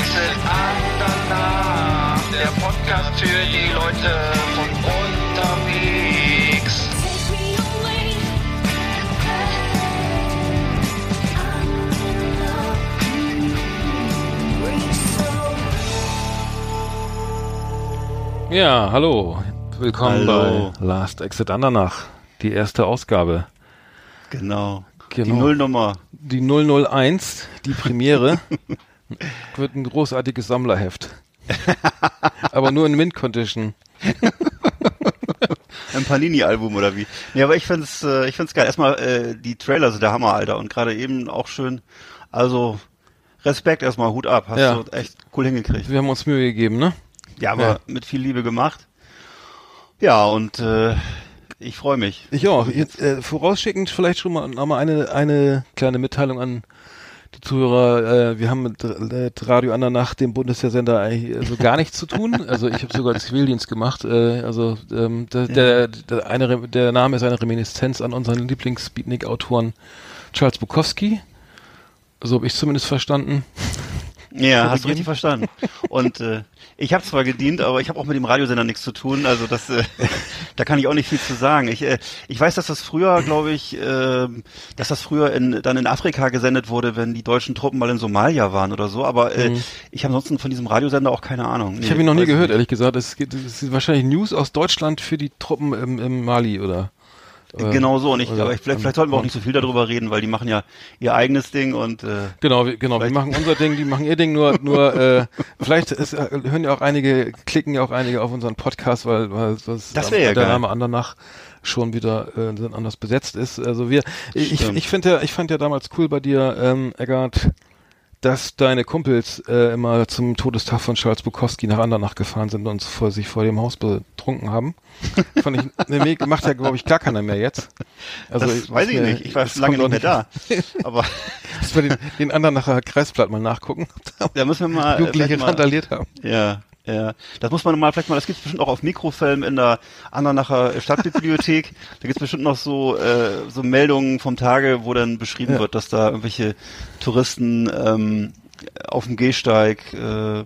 Exit Andernach. Der Podcast für die Leute von unterwegs. Ja, hallo. Willkommen Hallo. bei Last Exit Andernach. Die erste Ausgabe. Genau. Genau. Die Nullnummer. Die 001, die Premiere, wird ein großartiges Sammlerheft. Aber nur in Mint Condition. Ein Panini-Album oder wie? Nee, aber ich find's, äh, ich find's geil. Erstmal, äh, die Trailer sind der Hammer, Alter. Und gerade eben auch schön. Also, Respekt erstmal, Hut ab. Hast Ja. du echt cool hingekriegt. Wir haben uns Mühe gegeben, ne? Ja, aber Ja. mit viel Liebe gemacht. Ja, und äh, ich freue mich. Ich auch. Jetzt, äh, vorausschickend vielleicht schon mal noch mal eine, eine kleine Mitteilung an die Zuhörer. Äh, wir haben mit äh, Radio Andernach, dem Bundeswehrsender, eigentlich äh, so gar nichts zu tun. Also ich habe sogar Zivildienst gemacht. Äh, also ähm, der, der, der, eine, der Name ist eine Reminiszenz an unseren Lieblings-Beatnik-Autoren Charles Bukowski. So habe ich zumindest verstanden. Ja, hast du richtig verstanden. Und äh, ich habe zwar gedient, aber ich habe auch mit dem Radiosender nichts zu tun. Also das, äh, da kann ich auch nicht viel zu sagen. Ich, äh, ich weiß, dass das früher, glaube ich, äh, dass das früher in, dann in Afrika gesendet wurde, wenn die deutschen Truppen mal in Somalia waren oder so. Aber äh, ich habe ansonsten von diesem Radiosender auch keine Ahnung. Mhm. Ich habe ihn noch nie gehört, nicht. ehrlich gesagt. Es, geht, es ist wahrscheinlich News aus Deutschland für die Truppen im, im Mali, oder? Oder- Genau so. Und ich, aber ich, vielleicht, am vielleicht sollten wir auch nicht so viel darüber reden, weil die machen ja ihr eigenes Ding und äh, Genau, wir, genau, wir machen unser Ding, die machen ihr Ding nur, nur äh, vielleicht ist, äh, hören ja auch einige, klicken ja auch einige auf unseren Podcast, weil, weil das, Das wär ja der geil. Name Andernach schon wieder äh, anders besetzt ist. Also wir, ich, Stimmt. ich finde ja, ich fand ja damals cool bei dir, ähm, Eggert, dass deine Kumpels äh, immer zum Todestag von Charles Bukowski nach Andernach gefahren sind und vor sich vor dem Haus betrunken haben. Fand ich, ne, nee, macht ja glaube ich gar keiner mehr jetzt. Also das weiß ich mir- nicht. Ich war lange nicht mehr da. Aber Dass wir den, den Andernacher Kreisblatt mal nachgucken. da müssen wir mal, äh, Jugendliche mal randaliert haben. Ja, ja. Das muss man mal vielleicht mal, das gibt's bestimmt auch auf Mikrofilm in der Andernacher Stadtbibliothek. da gibt's bestimmt noch so, äh, so Meldungen vom Tage, wo dann beschrieben Ja. wird, dass da irgendwelche Touristen ähm, auf dem Gehsteig äh,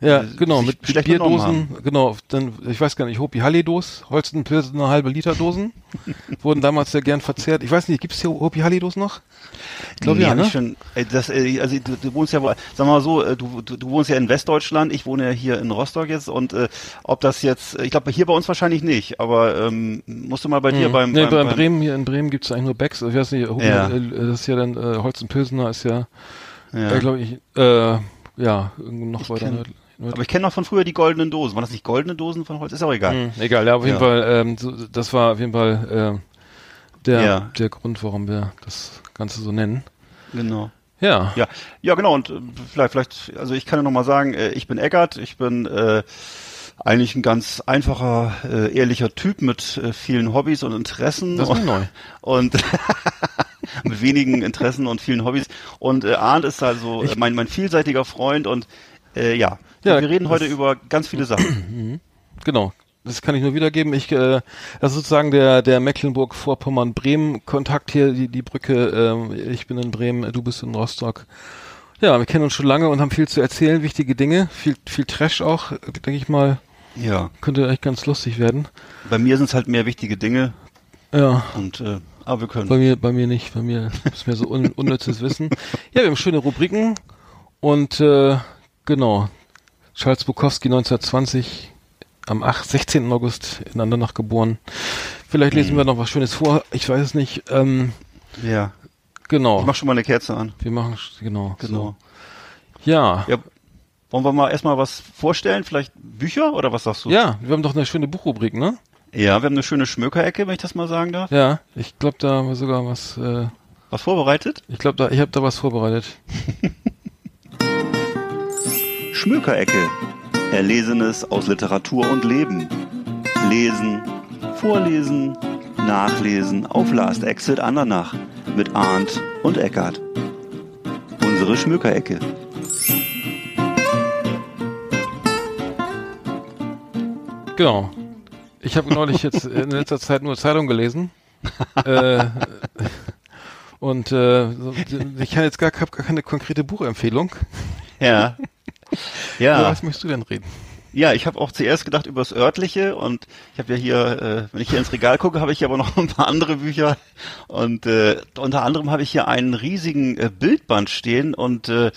Ja, äh, genau, mit benommen Bierdosen, genau, dann, ich weiß gar nicht, Hopi Halli Dos, Holstenpilze, eine halbe Liter Dosen, wurden damals sehr gern verzehrt. Ich weiß nicht, gibt's hier Hopi Halli Dos noch? Ich glaube nee, ja, ne? Schon, ey, das, äh, also du, du wohnst ja, sag mal so, äh, du, du, du wohnst ja in Westdeutschland, ich wohne ja hier in Rostock jetzt und äh, ob das jetzt, ich glaube hier bei uns wahrscheinlich nicht, aber ähm, musst du mal bei dir Mhm. beim, nee, beim, bei beim Bremen, hier in Bremen gibt's eigentlich nur Becks, ich weiß nicht, Hopi, Ja. äh, das ist ja dann, äh, Holstenpilsener ist ja, ja. äh, glaube ich, äh, ja, irgendwo noch Ich weiter kenn- nördlich. Aber ich kenne noch von früher die goldenen Dosen. Waren das nicht goldene Dosen von Holz? Ist auch egal. Hm, egal, ja, auf jeden Ja. Fall, ähm, so, das war auf jeden Fall äh, der, Ja. der Grund, warum wir das Ganze so nennen. Genau. Ja. Ja, ja, genau. Und äh, vielleicht, vielleicht, also ich kann ja noch mal sagen, äh, ich bin Eckart. Ich bin äh, eigentlich ein ganz einfacher, äh, ehrlicher Typ mit äh, vielen Hobbys und Interessen. Das ist und, neu. Und mit wenigen Interessen und vielen Hobbys. Und äh, Arndt ist also äh, mein, mein vielseitiger Freund und äh, ja, Ja, wir reden heute über ganz viele Sachen. Genau. Das kann ich nur wiedergeben. Ich, äh, das ist sozusagen der, der Mecklenburg-Vorpommern-Bremen-Kontakt hier, die, die Brücke. Ähm, ich bin in Bremen, du bist in Rostock. Ja, wir kennen uns schon lange und haben viel zu erzählen, wichtige Dinge, viel, viel Trash auch, denke ich mal, Ja, könnte echt ganz lustig werden. bei mir sind es halt mehr wichtige Dinge Ja, und äh, aber wir können. bei mir, bei mir nicht, bei mir ist mir so un, unnützes Wissen. Ja, wir haben schöne Rubriken und äh, genau, Charles Bukowski 1920 am 8, 16. August in Andernach geboren. Vielleicht lesen wir noch was Schönes vor, ich weiß es nicht. Ähm, Ja, genau. ich mach schon mal eine Kerze an. wir machen, genau. Genau. So. Ja. Ja, Wollen wir mal erstmal was vorstellen? Vielleicht Bücher oder was sagst du? Ja, wir haben doch eine schöne Buchrubrik, ne? Ja, wir haben eine schöne Schmökerecke, wenn ich das mal sagen darf. Ja, ich glaube, da haben wir sogar was, äh, Was vorbereitet? ich glaube, da, ich habe da was vorbereitet. Schmökerecke. Erlesenes aus Literatur und Leben. Lesen, vorlesen, nachlesen auf Last Exit Andernach mit Arndt und Eckart. Unsere Schmökerecke. Genau. Ich habe neulich jetzt in letzter Zeit nur Zeitung gelesen. äh, und äh, ich kann jetzt gar, hab gar keine konkrete Buchempfehlung. Ja. Über Ja. was möchtest du denn reden? Ja, ich habe auch zuerst gedacht über das örtliche und ich habe ja hier, äh, wenn ich hier ins Regal gucke, habe ich aber noch ein paar andere Bücher und äh, unter anderem habe ich hier einen riesigen äh, Bildband stehen und äh,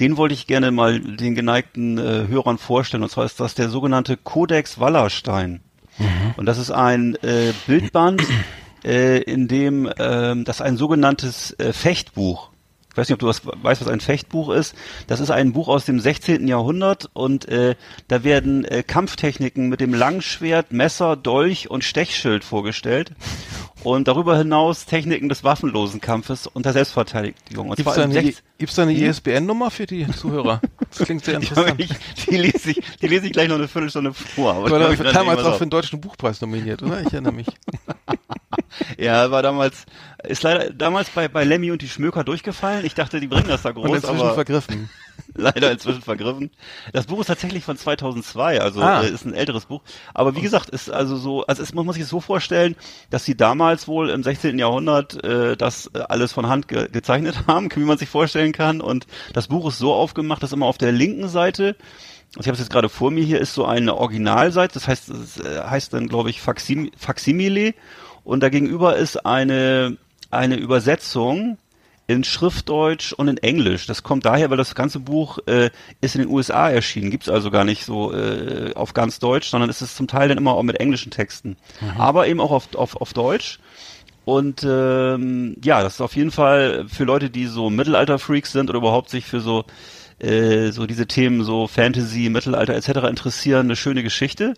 den wollte ich gerne mal den geneigten äh, Hörern vorstellen und zwar ist das der sogenannte Codex Wallerstein und das ist ein äh, Bildband, äh, in dem ähm, das ein sogenanntes äh, Fechtbuch ich weiß nicht, ob du was, weißt, was ein Fechtbuch ist. Das ist ein Buch aus dem 16. Jahrhundert und äh, da werden äh, Kampftechniken mit dem Langschwert, Messer, Dolch und Stechschild vorgestellt. Und darüber hinaus Techniken des waffenlosen Kampfes und der Selbstverteidigung. Gibt's zwar da eine, 16. gibt's da eine ISBN-Nummer für die Zuhörer? Das klingt sehr interessant. ich, die, lese ich, die lese ich gleich noch eine Viertelstunde vor. Aber War ich ich damals auch für den Deutschen Buchpreis nominiert, oder? Ich erinnere mich. Ja, war damals, ist leider damals bei, bei Lemmy und die Schmöker durchgefallen. Ich dachte, die bringen das da groß, Und inzwischen aber vergriffen. leider inzwischen vergriffen. Das Buch ist tatsächlich von 2002, also Ah. äh, ist ein älteres Buch. Aber wie gesagt, ist also so, also es, man muss sich es so vorstellen, dass sie damals wohl im 16. Jahrhundert äh, das äh, alles von Hand ge gezeichnet haben, wie man sich vorstellen kann. Und das Buch ist so aufgemacht, dass immer auf der linken Seite also ich habe es jetzt gerade vor mir, hier ist so eine Originalseite, das heißt, es äh, heißt dann, glaube ich, Faxim Faximile und dagegenüber ist eine, eine Übersetzung in Schriftdeutsch und in Englisch. Das kommt daher, weil das ganze Buch äh, ist in den USA erschienen, gibt's also gar nicht so äh, auf ganz Deutsch, sondern es ist zum Teil dann immer auch mit englischen Texten, aber eben auch auf, auf, auf Deutsch. Und ähm, ja, das ist auf jeden Fall für Leute, die so Mittelalter-Freaks sind oder überhaupt sich für so äh, so diese Themen so Fantasy, Mittelalter etc. interessieren, eine schöne Geschichte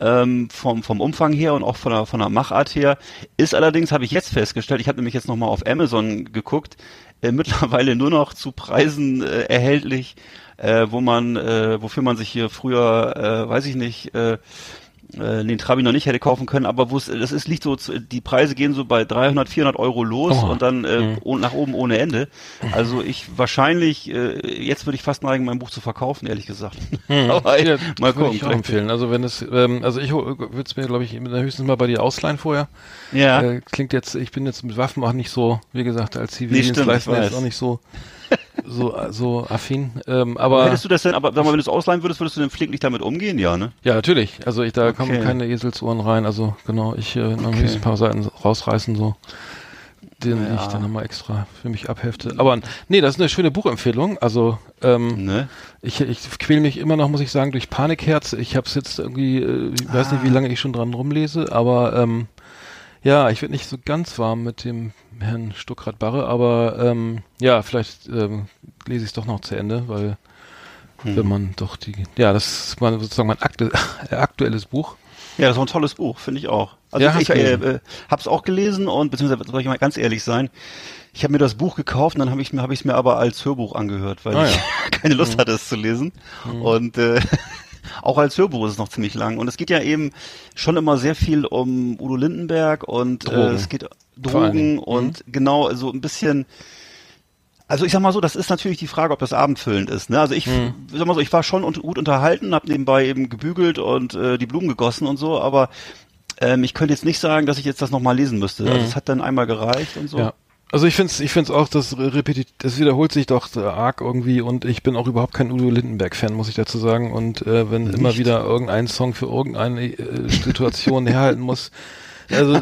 ähm, vom vom Umfang her und auch von der von der Machart her. Ist allerdings habe ich jetzt festgestellt, ich habe nämlich jetzt noch mal auf Amazon geguckt, äh, mittlerweile nur noch zu Preisen äh, erhältlich, äh, wo man äh, wofür man sich hier früher, äh, weiß ich nicht. Äh, äh, den Trabi noch nicht hätte kaufen können, aber wo es, das ist, liegt so, die Preise gehen so bei 300, 400 Euro los Oha. und dann äh, Mhm. nach oben ohne Ende. Also ich wahrscheinlich, äh, jetzt würde ich fast neigen, mein Buch zu verkaufen, ehrlich gesagt. Aber Hm. Ja, mal würde gucken. ich auch empfehlen. Also wenn es, ähm, also ich würde es mir, glaube ich, höchstens mal bei dir ausleihen vorher. Ja. Äh, klingt jetzt, ich bin jetzt mit Waffen auch nicht so, wie gesagt, als Nee, Zivildienstleister ich jetzt auch nicht so, so, so affin. Ähm, aber hättest du das denn, aber sag mal, wenn du es ausleihen würdest, würdest du denn pfleglich damit umgehen? Ja, ne? ja, natürlich. Also ich, da kommen Okay. keine Eselsohren rein. Also genau, ich äh, noch okay. ein paar Seiten rausreißen so. Den Ja. ich dann nochmal extra für mich abhefte. Aber nee, das ist eine schöne Buchempfehlung. Also ähm, Ne? Ich, ich quäle mich immer noch, muss ich sagen, durch Panikherz. Ich habe es jetzt irgendwie, äh, ich weiß nicht, wie lange ich schon dran rumlese, aber ähm, ja, ich werde nicht so ganz warm mit dem Herrn Stuckrad-Barre, aber ähm, ja, vielleicht ähm, lese ich es doch noch zu Ende, weil wenn man doch die, ja, das ist mal sozusagen mein aktu aktuelles Buch. Ja, das war ein tolles Buch, finde ich auch. Also Ja, ich, ich äh, äh, hab's auch gelesen und beziehungsweise soll ich mal ganz ehrlich sein, ich habe mir das Buch gekauft und dann habe ich mir habe ich mir aber als Hörbuch angehört, weil Ah, ich ja. Mhm. keine Lust hatte es zu lesen und äh, auch als Hörbuch ist es noch ziemlich lang und es geht ja eben schon immer sehr viel um Udo Lindenberg und äh, Drogen. es geht. Mhm. Drogen und genau so ein bisschen also ich sag mal so, das ist natürlich die Frage, ob das abendfüllend ist. Ne? Also ich Mhm. sag mal so, ich war schon und, gut unterhalten, habe nebenbei eben gebügelt und äh, die Blumen gegossen und so, aber ähm, ich könnte jetzt nicht sagen, dass ich jetzt das nochmal lesen müsste. Also es hat dann einmal gereicht und so. Mhm. Ja. Also ich finde es ich find's auch, das repetit, das wiederholt sich doch äh, arg irgendwie und ich bin auch überhaupt kein Udo Lindenberg-Fan, muss ich dazu sagen. Und äh, wenn immer wieder irgendein Song für irgendeine äh, Situation herhalten muss, also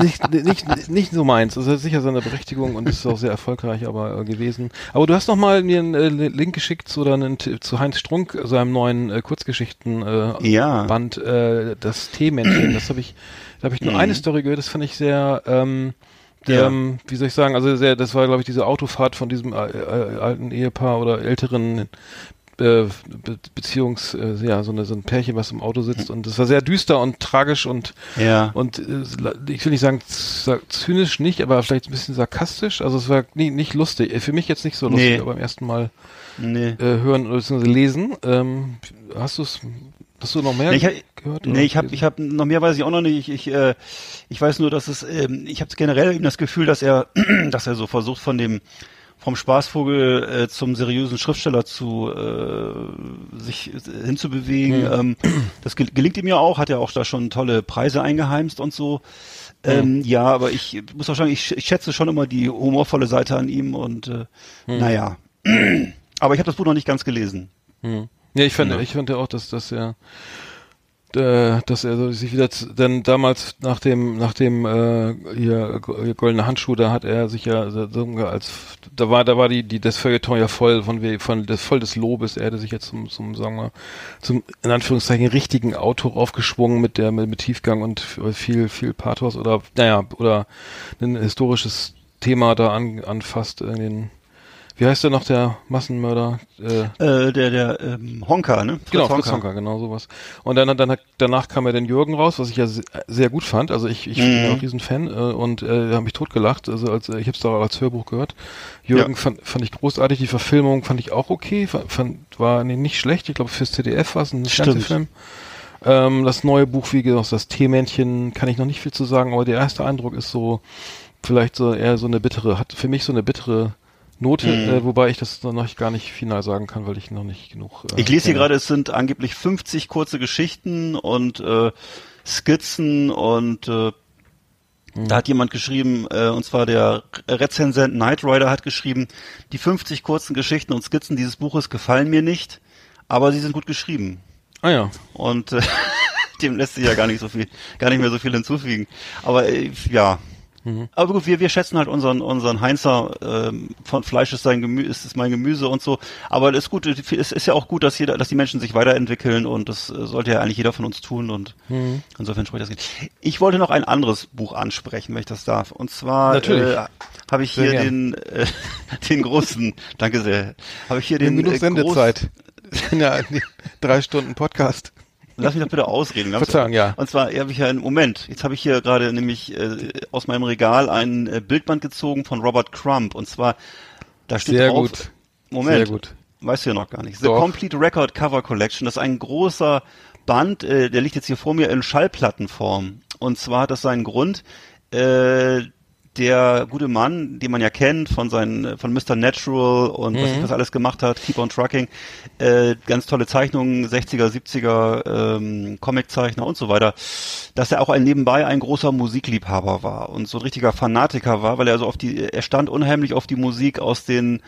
nicht, nicht, nicht so meins. Das hat sicher seine Berechtigung und ist auch sehr erfolgreich aber äh, gewesen. Aber du hast noch mal mir einen äh, Link geschickt oder einen, zu Heinz Strunk, seinem neuen äh, Kurzgeschichten äh, Ja. Band, äh, das Teemännchen. Das habe ich, da habe ich nur Mhm. eine Story gehört, das fand ich sehr ähm, Ja. ähm, wie soll ich sagen, also sehr, das war glaube ich diese Autofahrt von diesem äh, äh, alten Ehepaar oder älteren äh, Be Beziehungs, äh, ja, so, eine, so ein Pärchen, was im Auto sitzt und es war sehr düster und tragisch und Ja. und äh, ich will nicht sagen zynisch nicht, aber vielleicht ein bisschen sarkastisch. Also es war nie, nicht lustig. Für mich jetzt nicht so lustig, Nee. aber beim ersten Mal Nee. äh, hören oder lesen. Ähm, hast du es? Hast du noch mehr Nee, ich, hab, gehört? nee, ich habe ich hab, noch mehr weiß ich auch noch nicht. Ich, ich, äh, ich weiß nur, dass es, ähm, ich habe generell eben das Gefühl, dass er, dass er so versucht von dem vom Spaßvogel äh, zum seriösen Schriftsteller zu äh, sich äh, hinzubewegen. Ähm, das gel gelingt ihm ja auch, hat ja auch da schon tolle Preise eingeheimst und so. Ähm, ja, aber ich muss auch sagen, ich, ich schätze schon immer die humorvolle Seite an ihm und äh, naja. aber ich habe das Buch noch nicht ganz gelesen. Hm. Ja, ich fand, ich fand ja auch, dass, dass er, äh, dass er so sich wieder, denn damals nach dem, nach dem äh, hier hier goldene Handschuh, da hat er sich ja als, da war, da war die, die das Feuilleton ja voll von, von das voll des Lobes. Er hätte sich jetzt zum, zum, sagen wir, zum in Anführungszeichen richtigen Auto aufgeschwungen mit der mit, mit Tiefgang und viel, viel Pathos oder, naja, oder ein historisches Thema da an, anfasst in den wie heißt der noch, der Massenmörder? Äh, Äh, der der ähm, Honka, ne? Fritz Genau, Fritz Honka, genau sowas. Und dann, dann danach kam ja den Jürgen raus, was ich ja se- sehr gut fand. Also ich, ich bin ja auch riesen Fan äh, und äh, habe mich totgelacht. Also als äh, ich habe es da auch als Hörbuch gehört. Jürgen Ja. fand, fand ich großartig. Die Verfilmung fand ich auch okay. Fand, fand war nee, nicht schlecht. Ich glaube fürs ZDF war es ein. Fernsehfilm. Ähm, das neue Buch, wie gesagt, das Teemännchen, kann ich noch nicht viel zu sagen, aber der erste Eindruck ist so vielleicht so eher so eine bittere, hat für mich so eine bittere Note, Mhm. äh, wobei ich das noch gar nicht final sagen kann, weil ich noch nicht genug. Äh, Ich lese hier gerade, es sind angeblich 50 kurze Geschichten und äh, Skizzen und äh, da hat jemand geschrieben, äh, und zwar der Rezensent Knight Rider hat geschrieben, die 50 kurzen Geschichten und Skizzen dieses Buches gefallen mir nicht, aber sie sind gut geschrieben. Ah ja. Und äh, dem lässt sich ja gar nicht so viel, gar nicht mehr so viel hinzufügen. Aber äh, ja. Aber gut, wir, wir schätzen halt unseren, unseren Heinzer, ähm, von Fleisch ist sein Gemüse, ist, ist mein Gemüse und so. Aber das ist gut, es ist ja auch gut, dass jeder, dass die Menschen sich weiterentwickeln und das äh, sollte ja eigentlich jeder von uns tun und insofern spricht das geht. Ich wollte noch ein anderes Buch ansprechen, wenn ich das darf. Und zwar Natürlich. äh, habe ich Sehr hier den, äh, den großen, danke sehr, habe ich hier den genug äh, Sendezeit. ja, drei Stunden Podcast. Lass mich doch bitte ausreden. Verzeihung, ja. Und zwar habe ich ja einen Moment. Jetzt habe ich hier gerade nämlich äh, aus meinem Regal ein äh, Bildband gezogen von Robert Crump. Und zwar, da steht Sehr drauf. gut. Moment. Sehr gut. Weißt du ja noch gar nicht. The Doch. Complete Record Cover Collection. Das ist ein großer Band, äh, der liegt jetzt hier vor mir in Schallplattenform. Und zwar hat das seinen Grund. Äh, der gute Mann, den man ja kennt von seinen, von Mr. Natural und was, was alles gemacht hat, Keep on Trucking, äh, ganz tolle Zeichnungen, 60er, 70er, ähm, Comiczeichner und so weiter, dass er auch ein nebenbei ein großer Musikliebhaber war und so ein richtiger Fanatiker war, weil er also auf die, er stand unheimlich auf die Musik aus den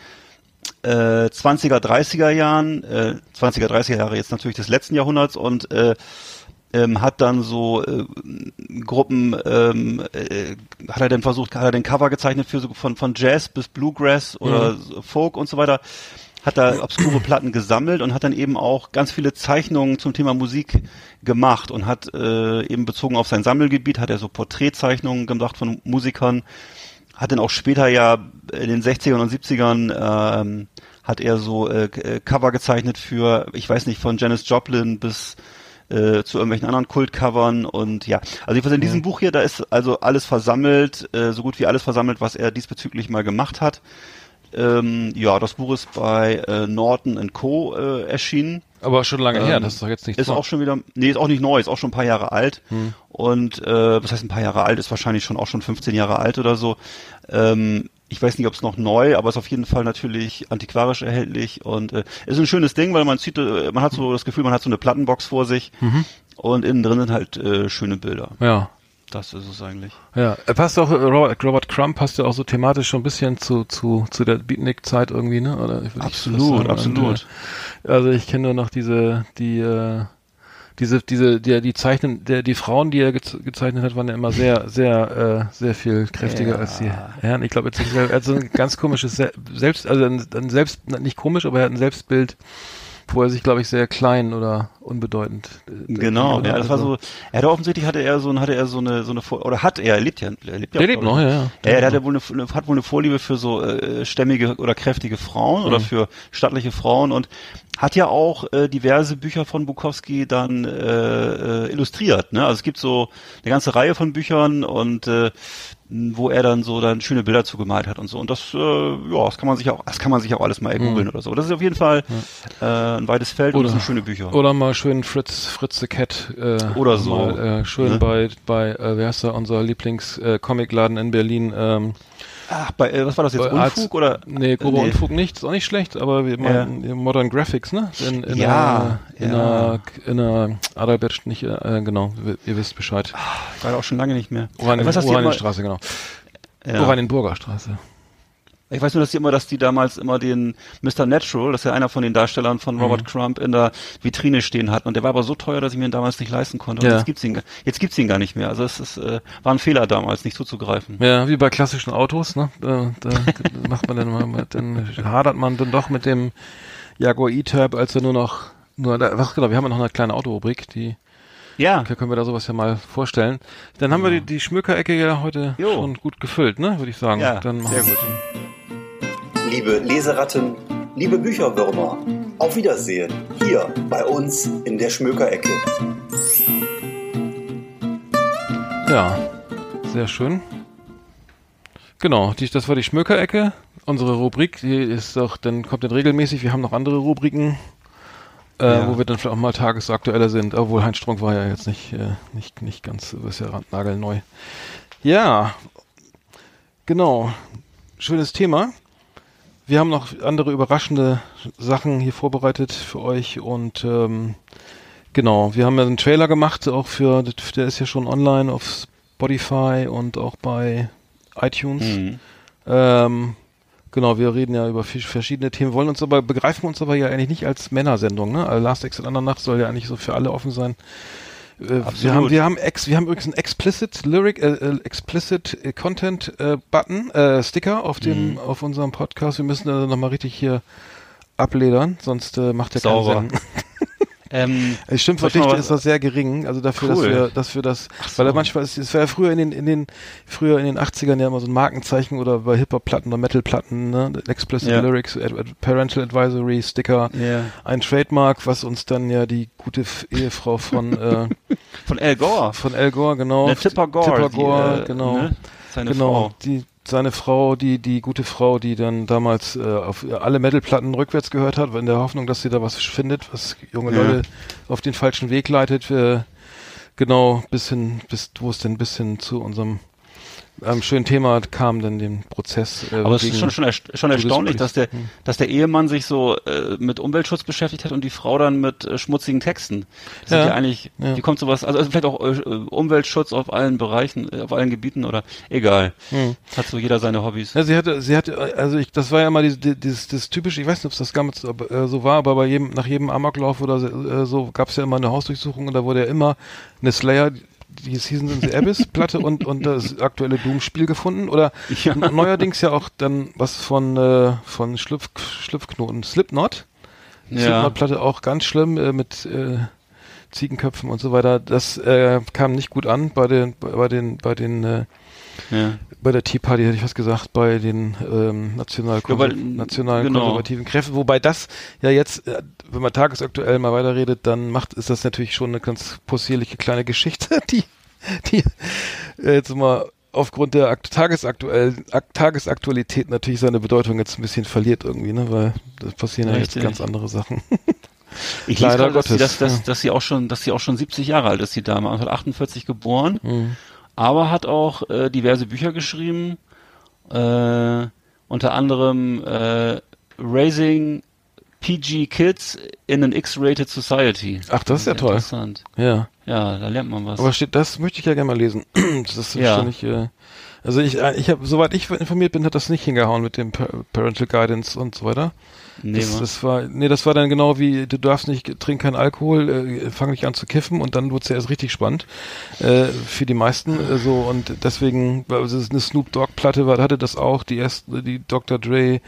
äh, 20er, 30er Jahren, äh, 20er, 30er Jahre jetzt natürlich des letzten Jahrhunderts und äh, ähm, hat dann so äh, Gruppen, ähm, äh, hat er dann versucht, hat er den Cover gezeichnet für so von, von Jazz bis Bluegrass oder so Folk und so weiter, hat da obskure Platten gesammelt und hat dann eben auch ganz viele Zeichnungen zum Thema Musik gemacht und hat äh, eben bezogen auf sein Sammelgebiet, hat er so Porträtzeichnungen gemacht von Musikern, hat dann auch später ja in den 60ern und 70ern ähm, hat er so äh, Cover gezeichnet für, ich weiß nicht, von Janis Joplin bis äh, zu irgendwelchen anderen Kultcovern und ja, also jedenfalls in diesem Buch hier, da ist also alles versammelt, äh, so gut wie alles versammelt, was er diesbezüglich mal gemacht hat. Ähm, ja, das Buch ist bei äh, Norton Co. Äh, erschienen. Aber schon lange her, Ähm, das ist doch jetzt nicht Ist auch schon wieder, nee, ist auch nicht neu, ist auch schon ein paar Jahre alt. Und äh, was heißt ein paar Jahre alt, ist wahrscheinlich schon auch schon 15 Jahre alt oder so. Ähm, ich weiß nicht, ob es noch neu, aber ist auf jeden Fall natürlich antiquarisch erhältlich und äh, ist ein schönes Ding, weil man sieht, äh, man hat so das Gefühl, man hat so eine Plattenbox vor sich und innen drin sind halt äh, schöne Bilder. Ja. Das ist es eigentlich. Ja, er passt auch, äh, Robert, Robert Crumb passt ja auch so thematisch schon ein bisschen zu, zu, zu der Beatnik-Zeit irgendwie, ne? Oder Absolut, sagen. absolut. Und, äh, also ich kenne nur noch diese, die, äh, diese, diese, die, die Zeichnen, der, die Frauen, die er gez gezeichnet hat, waren ja immer sehr, sehr, äh, sehr viel kräftiger als die Herren. Ich glaube, er hat so ein ganz komisches Se Selbst, also ein, ein Selbst, nicht komisch, aber er hat ein Selbstbild, wo er sich, glaube ich, sehr klein oder unbedeutend. äh, Genau, ja, das war Also- so, er hatte offensichtlich hatte er so, hatte er so eine, so eine, oder hat er, er lebt ja, er lebt ja. Der lebt noch, ja, ja. Ja, er hatte wohl eine, hat wohl eine Vorliebe für so äh, stämmige oder kräftige Frauen Mhm. oder für stattliche Frauen und hat ja auch äh, diverse Bücher von Bukowski dann äh, äh, illustriert. Ne? Also es gibt so eine ganze Reihe von Büchern und äh, wo er dann so dann schöne Bilder zugemalt hat und so. Und das, äh, ja, das kann man sich auch, das kann man sich auch alles mal googeln oder so. Das ist auf jeden Fall äh, ein weites Feld und das sind schöne Bücher. Oder mal schön Fritz, Fritz the Cat. Äh, Oder so, Mal, äh, schön ne? bei, bei äh, wer ist da, unser Lieblings-Comicladen in Berlin. Ähm, Ach, bei, äh, was war das jetzt? Bei Arzt- Unfug oder? Nee, Grober Nee. Unfug nicht, ist auch nicht schlecht, aber wir Ja. meinen Modern Graphics, ne? In, in Ja, einer, in ja. in einer Adalbert, nicht, äh, genau, ihr, wisst Bescheid. Ich war da auch schon lange nicht mehr. Oranien, was hast Oranienstraße, genau. ja. Oranienburger Straße. Ich weiß nur, dass die immer, dass die damals immer den Mr. Natural, das ist ja einer von den Darstellern von Mhm. Robert Crumb, in der Vitrine stehen hatten. Und der war aber so teuer, dass ich mir ihn damals nicht leisten konnte. Und Ja. jetzt gibt's ihn, jetzt gibt's ihn gar nicht mehr. Also es ist, äh, war ein Fehler damals, nicht zuzugreifen. Ja, wie bei klassischen Autos, ne? Da, da macht man dann mal, mit, dann hadert man dann doch mit dem Jaguar E-Type, als er nur noch, nur, ach genau, wir haben ja noch eine kleine Autorubrik, die, Ja. da können wir da sowas ja mal vorstellen. Dann haben wir die, die Schmückerecke ja heute Jo. schon gut gefüllt, ne? Würde ich sagen. Ja, dann machen sehr wir- gut. Liebe Leseratten, liebe Bücherwürmer, auf Wiedersehen hier bei uns in der Schmökerecke. Ja, sehr schön. Genau, die, das war die Schmökerecke. Unsere Rubrik, die ist auch, dann kommt dann regelmäßig. Wir haben noch andere Rubriken, äh, Ja. wo wir dann vielleicht auch mal tagesaktueller sind. Obwohl Heinz Strunk war ja jetzt nicht, äh, nicht, nicht ganz, ist ja nagelneu. Ja, genau. Schönes Thema. Wir haben noch andere überraschende Sachen hier vorbereitet für euch und ähm, genau, wir haben ja einen Trailer gemacht, auch für, der ist ja schon online auf Spotify und auch bei iTunes. Mhm. Ähm, genau, wir reden ja über verschiedene Themen, wollen uns aber, begreifen uns aber ja eigentlich nicht als Männersendung, ne? Also Last Exit Andernach soll ja eigentlich so für alle offen sein. Äh, wir haben, wir haben ex, wir haben übrigens einen explicit Lyric, äh, äh, explicit äh, Content äh, Button, äh, Sticker auf dem, Mhm. auf unserem Podcast. Wir müssen da nochmal richtig hier abledern, sonst äh, macht der Sauber. keinen Sinn. Ähm, Die mal was- ist das sehr gering, also dafür, dass Cool. wir, dass wir das, so. weil manchmal ist, es war ja früher in den, in den, früher in den 80ern ja immer so ein Markenzeichen oder bei Hip-Hop-Platten oder Metal-Platten, ne, Explicit Ja. Lyrics, Ad, Ad, Parental Advisory, Sticker, Ja. ein Trademark, was uns dann ja die gute Ehefrau von, äh, von Al Gore. von Al Gore, genau. Ne, Tipper Gore. Tipper die, Gore, äh, genau. Ne? Seine genau, Frau. die seine Frau, die die gute Frau, die dann damals äh, auf alle Metalplatten rückwärts gehört hat, in der Hoffnung, dass sie da was findet, was junge Ja. Leute auf den falschen Weg leitet. Äh, genau, bis hin, bis wo es denn bis hin zu unserem ähm, schönen Thema kam, dann den Prozess. Äh, Aber es ist schon, schon, erst- schon erstaunlich, dass der, Hm. dass der Ehemann sich so äh, mit Umweltschutz beschäftigt hat und die Frau dann mit äh, schmutzigen Texten. Das sind Ja. eigentlich, Ja. wie kommt sowas, also, also vielleicht auch äh, Umweltschutz auf allen Bereichen, äh, auf allen Gebieten oder egal. Hat so jeder seine Hobbys. Hm. Ja, sie hatte, sie hatte, also ich, das war ja immer dieses, dieses, das typische, ich weiß nicht, ob es das damals äh, so war, aber bei jedem, nach jedem Amoklauf oder äh, so gab es ja immer eine Hausdurchsuchung und da wurde ja immer eine Slayer, die Season in the Abyss Platte und, und das aktuelle Doom-Spiel gefunden oder Ja. neuerdings ja auch dann was von, äh, von Schlüpf, Schlüpfknoten, Slipknot. Ja. Slipknot-Platte auch ganz schlimm äh, mit äh, Ziegenköpfen und so weiter. Das äh, kam nicht gut an bei den, bei den, bei den äh, Ja. Bei der Tea Party hätte ich was gesagt, bei den ähm, national Ja, weil- nationalen genau. konservativen Kräften, wobei das ja jetzt, äh, wenn man tagesaktuell mal weiterredet, dann macht ist das natürlich schon eine ganz possierliche kleine Geschichte, die die äh, jetzt mal aufgrund der Akt tagesaktuell Ak Tagesaktualität natürlich seine Bedeutung jetzt ein bisschen verliert irgendwie, ne, weil da passieren ja jetzt ganz andere Sachen. Ich Leider lese gerade, dass, sie, Gottes, dass, dass, ja. dass sie auch schon, dass sie auch schon 70 Jahre alt ist, die Dame, 1948 geboren, Mhm. Aber hat auch äh, diverse Bücher geschrieben, äh, unter anderem äh, Raising PG Kids in an X-Rated Society. Ach, das ist ja toll. Interessant. Ja. Ja, da lernt man was. Aber steht, das möchte ich ja gerne mal lesen. Das ist Ja. wahrscheinlich, äh, also ich, äh, ich habe, soweit ich informiert bin, hat das nicht hingehauen mit dem Pa- Parental Guidance und so weiter. Nee, das, das war, nee, das war dann genau wie, du darfst nicht, trink keinen Alkohol, äh, fang nicht an zu kiffen und dann wurde es ja erst richtig spannend, äh, für die meisten, äh, so, und deswegen, weil es ist eine Snoop Dogg Platte war, hatte das auch, die erste, die Dr. Dre,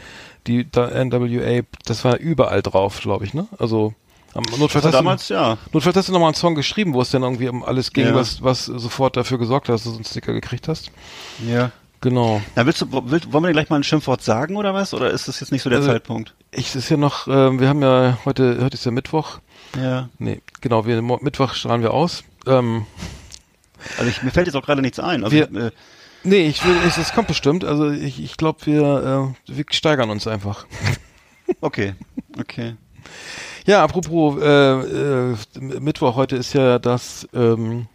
die NWA, das war überall drauf, glaube ich, ne? Also, am Notfalls war hast du- damals, ja. Notfalls hast du nochmal einen Song geschrieben, wo es dann irgendwie um alles ging, Ja. was, was sofort dafür gesorgt hat, dass du so einen Sticker gekriegt hast. Ja. Genau. Na, willst du, willst, wollen wir dir gleich mal ein Schimpfwort sagen oder was? Oder ist das jetzt nicht so der Also- Zeitpunkt? Ich es ist ja noch, ähm, wir haben ja heute, heute ist ja Mittwoch. Ja. Nee, genau, wir Mittwoch strahlen wir aus. Ähm, Also ich, mir fällt jetzt auch gerade nichts ein. Also, Wir- äh, nee, ich will, es, es kommt bestimmt. Also ich, ich glaube, wir, äh, wir steigern uns einfach. okay, okay. Ja, apropos äh, äh, Mittwoch, heute ist ja das, ähm,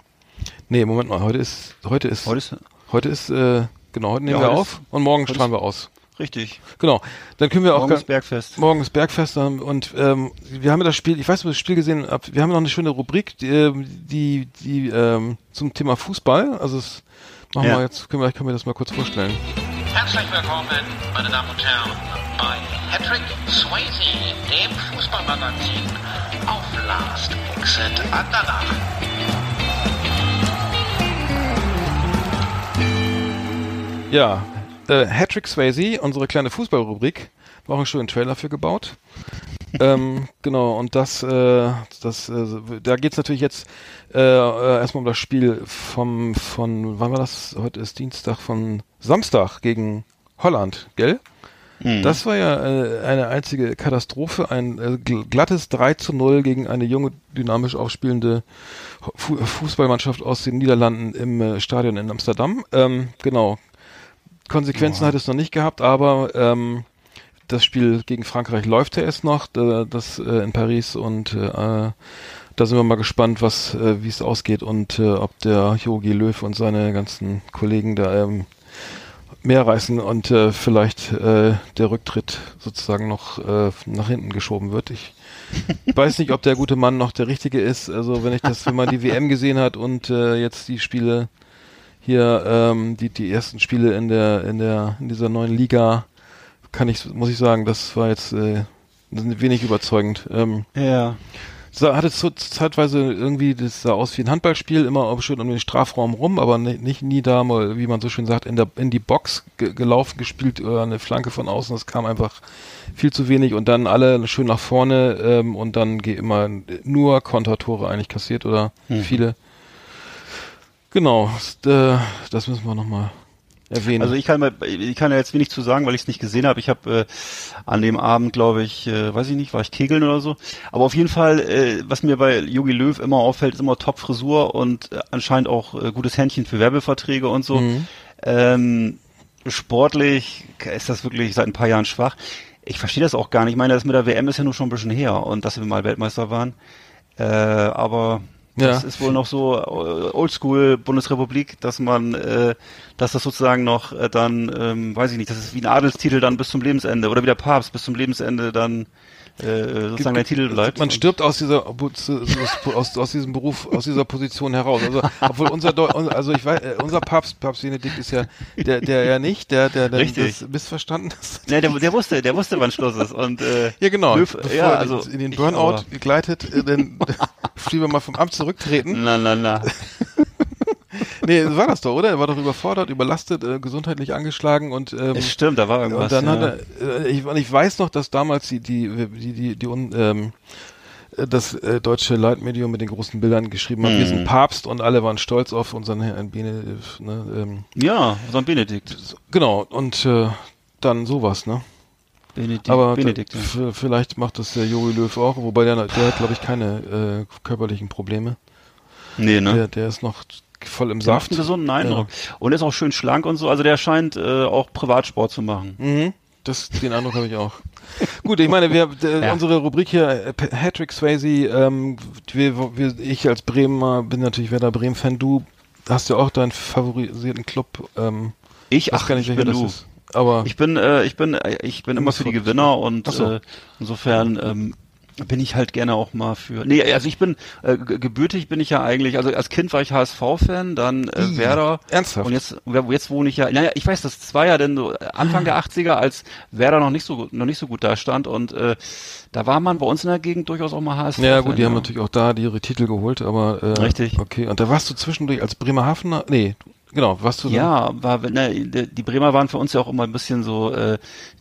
nee, Moment mal, heute ist, heute ist, Heute ist heute ist, äh, genau, heute nehmen Ja, wir auf und morgen strahlen wir aus. richtig. Genau, dann können wir auch Morgen ist Bergfest. Morgen ist Bergfest ähm, und ähm, wir haben ja das Spiel, ich weiß nicht, ob ihr das Spiel gesehen habt, wir haben noch eine schöne Rubrik, die, ähm, die, die ähm, zum Thema Fußball, also es machen Ja. wir jetzt, können wir, können wir das mal kurz vorstellen. Herzlich willkommen, meine Damen und Herren, bei Patrick Swayze, dem Fußballmagazin auf Last Exit Andernach. Ja, äh, Hattrick Swayze, unsere kleine Fußballrubrik, war auch einen schönen Trailer für gebaut. ähm, genau, und das, äh, das, äh, da geht's natürlich jetzt äh, äh, erstmal um das Spiel vom, von, wann war das? Heute ist Dienstag, von Samstag gegen Holland, gell? Das war ja äh, eine einzige Katastrophe, ein äh, gl- glattes 3 zu 0 gegen eine junge, dynamisch aufspielende Fu Fußballmannschaft aus den Niederlanden im Stadion in Amsterdam. Ähm, genau. Konsequenzen hat es noch nicht gehabt, aber ähm, das Spiel gegen Frankreich läuft ja erst noch, das äh, in Paris und äh, äh, da sind wir mal gespannt, was, äh, wie es ausgeht und äh, ob der Jogi Löw und seine ganzen Kollegen da ähm, mehr reißen und äh, vielleicht äh, der Rücktritt sozusagen noch äh, nach hinten geschoben wird. Ich weiß nicht, ob der gute Mann noch der richtige ist. Also wenn ich das, wenn man die WM gesehen hat und äh, jetzt die Spiele hier, ähm, die die ersten Spiele in der in der in dieser neuen Liga, kann ich muss ich sagen, das war jetzt äh, wenig überzeugend. Ähm, Ja. sah, hatte so zeitweise irgendwie, das sah aus wie ein Handballspiel, immer schön um den Strafraum rum, aber ni- nicht nie da mal, wie man so schön sagt, in der in die Box ge gelaufen, gespielt oder eine Flanke von außen. Das kam einfach viel zu wenig und dann alle schön nach vorne ähm, und dann ge- immer nur Kontertore eigentlich kassiert oder viele. Genau, das, äh, das müssen wir nochmal erwähnen. Also ich kann, mal, ich kann ja jetzt wenig zu sagen, weil ich es nicht gesehen habe. Ich habe äh, an dem Abend, glaube ich, äh, weiß ich nicht, war ich kegeln oder so. Aber auf jeden Fall, äh, was mir bei Yogi Löw immer auffällt, ist immer Top-Frisur und äh, anscheinend auch äh, gutes Händchen für Werbeverträge und so. Ähm, sportlich ist das wirklich seit ein paar Jahren schwach. Ich verstehe das auch gar nicht. Ich meine, das mit der WM ist ja nur schon ein bisschen her und dass wir mal Weltmeister waren. Äh, aber Ja. das ist wohl noch so äh, Oldschool Bundesrepublik, dass man, äh, dass das sozusagen noch äh, dann, ähm, weiß ich nicht, das ist wie ein Adelstitel dann bis zum Lebensende oder wie der Papst bis zum Lebensende dann äh, sozusagen der Titel bleibt. Man stirbt aus dieser aus, aus diesem Beruf, aus dieser Position heraus. Also obwohl unser Deu also ich weiß, äh, unser Papst, Papst Benedikt ist ja der, der ja nicht, der, der, der Richtig. das missverstanden ist. Ne, der, der wusste, der wusste, wann Schluss ist. Und äh, Ja genau. Löw, Bevor ja, also in den Burnout gegleitet, äh, dann lieber mal vom Amt zurücktreten. Na, na, na. Nee, so war das doch, oder? Er war doch überfordert, überlastet, äh, gesundheitlich angeschlagen und ähm, Es stimmt, da war irgendwas. Und dann ja. hat er, äh, ich, und ich weiß noch, dass damals die, die, die, die, die un- ähm, äh, das äh, deutsche Leitmedium mit den großen Bildern geschrieben hat, wir Mhm. sind Papst und alle waren stolz auf unseren Herrn Benedikt. Ne, ähm, ja, so ein Benedikt. genau, und äh, dann sowas, ne? Benedikt. Aber Benedikt. ja. vielleicht macht das der Jogi Löw auch, wobei der, der hat, glaube ich, keine äh, körperlichen Probleme. Nee, ne? Der, der ist noch voll im Der macht Saft. einen gesunden Eindruck. Und ist auch schön schlank und so. Also der scheint äh, auch Privatsport zu machen. Mhm. Das, den Eindruck habe ich auch. Gut, ich meine, wir, äh, Ja. unsere Rubrik hier, äh, P- Hattrick Swayze, ähm, wir, wir, ich als Bremer bin natürlich Werder Bremen-Fan. Du hast ja auch deinen favorisierten Club. Ähm, Ich, ach, gar nicht, ich bin das du. ist. Aber Ich bin, äh, ich bin, äh, ich bin immer für die Gewinner und so. äh, insofern ähm, bin ich halt gerne auch mal für. Nee, also ich bin äh, ge- gebürtig bin ich ja eigentlich, also als Kind war ich HSV-Fan, dann äh, Werder. ernsthaft? Und jetzt jetzt wohne ich ja. Naja, ich weiß, das war ja dann so Anfang der 80er, als Werder noch nicht so gut- noch nicht so gut da stand und äh, da war man bei uns in der Gegend durchaus auch mal HSV. Ja, gut, die haben natürlich auch da ihre Titel geholt, aber äh, Richtig. Okay, und da warst du zwischendurch als Bremerhavener, nee, genau, warst du da- Ja, war, ne, die die Bremer waren für uns ja auch immer ein bisschen so äh,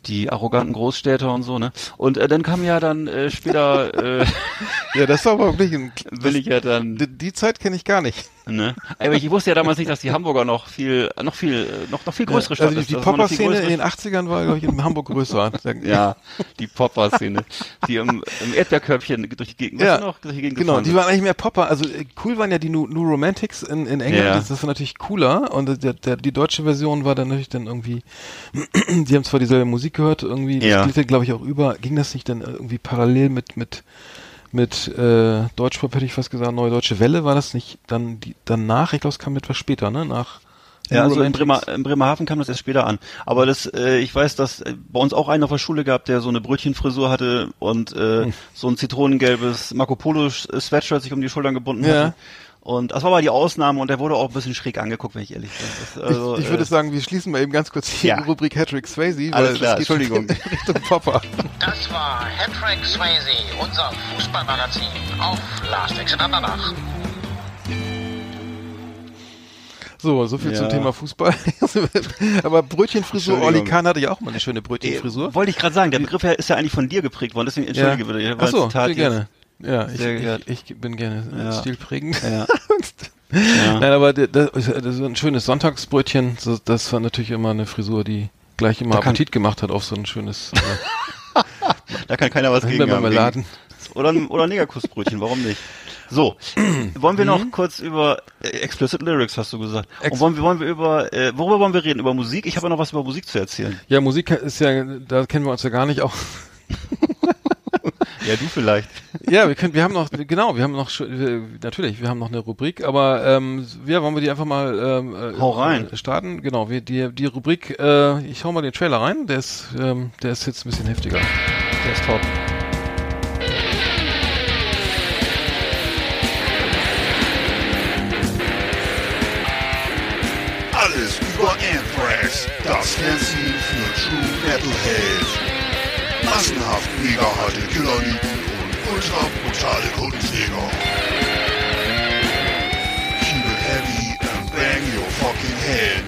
die arroganten Großstädter und so, ne? Und äh, dann kam ja dann äh, später äh, Ja, das war aber wirklich ein, will ich ja dann die, die Zeit kenne ich gar nicht. Ne? Aber ich wusste ja damals nicht, dass die Hamburger noch viel, noch viel, noch, noch viel größere Stadt also die, die ist noch eine viel Popper-Szene in den 80ern war, glaube ich, in Hamburg größer. Ja, die Popper-Szene, die im, im Erdbeerkörbchen durch die Gegend, Ja, noch, durch die Gegend Genau, gefahren die waren eigentlich mehr Popper. Also äh, cool waren ja die New, New Romantics in, in England. Ja. Das, das war natürlich cooler. Und äh, der, der, die deutsche Version war dann natürlich dann irgendwie, die haben zwar dieselbe Musik gehört, irgendwie, das Ja. glittert glaube ich auch über. Ging das nicht dann irgendwie parallel mit, mit, mit äh, Deutschpop, hätte ich fast gesagt, Neue Deutsche Welle, war das nicht dann die, danach? Ich glaube, es kam etwas später, ne? Nach Ja, also in. Bremer, in Bremerhaven kam das erst später an. Aber das, äh, ich weiß, dass äh, bei uns auch einen auf der Schule gab, der so eine Brötchenfrisur hatte und äh, Hm. so ein zitronengelbes Marco Polo Sweatshirt sich um die Schultern gebunden Ja. hatte. Und das war aber die Ausnahme und der wurde auch ein bisschen schräg angeguckt, wenn ich ehrlich bin. Das, also, ich, ich würde äh, sagen, wir schließen mal eben ganz kurz die Ja. Rubrik Hattrick Swayze, Alles weil klar, das Entschuldigung. in Richtung Popper. Das war Hattrick Swayze, unser Fußballmagazin auf Last Exit Andernach. So, so viel Ja. zum Thema Fußball. Aber Brötchenfrisur. Oli Kahn hatte ja auch mal eine schöne Brötchenfrisur. Äh, wollte ich gerade sagen, der Begriff ist ja eigentlich von dir geprägt worden, deswegen entschuldige bitte. ich habe Ach so, ein Zitat sehr gerne. Ja, ich, ich, ich bin gerne Ja. stilprägend. Ja. Nein, aber das, das ist ein schönes Sonntagsbrötchen. So, Das war natürlich immer eine Frisur, die gleich immer Da Appetit gemacht hat auf so ein schönes äh, Da kann keiner was gegen haben. Oder, ein- oder ein Negerkussbrötchen, warum nicht? So, wollen wir noch kurz über äh, Explicit Lyrics, hast du gesagt. Ex- Und wollen wir, wollen wir über, äh, worüber wollen wir reden? Über Musik? Ich habe ja noch was über Musik zu erzählen. Ja, Musik ist ja, da kennen wir uns ja gar nicht auch. Ja, du vielleicht. Ja, wir können, wir haben noch, genau, wir haben noch, natürlich, wir haben noch eine Rubrik, aber ähm, ja, wollen wir die einfach mal ähm, äh, Hau rein. äh, starten? Genau, wir, die, die Rubrik, äh, ich hau mal den Trailer rein, der ist, ähm, der ist jetzt ein bisschen heftiger. Der ist top. Alles über Anthrax, das Fernsehen für True Metalhead. Massenhaft mega harte Killerlieben und ultra brutale Kundenjäger. Keep it heavy and bang your fucking head.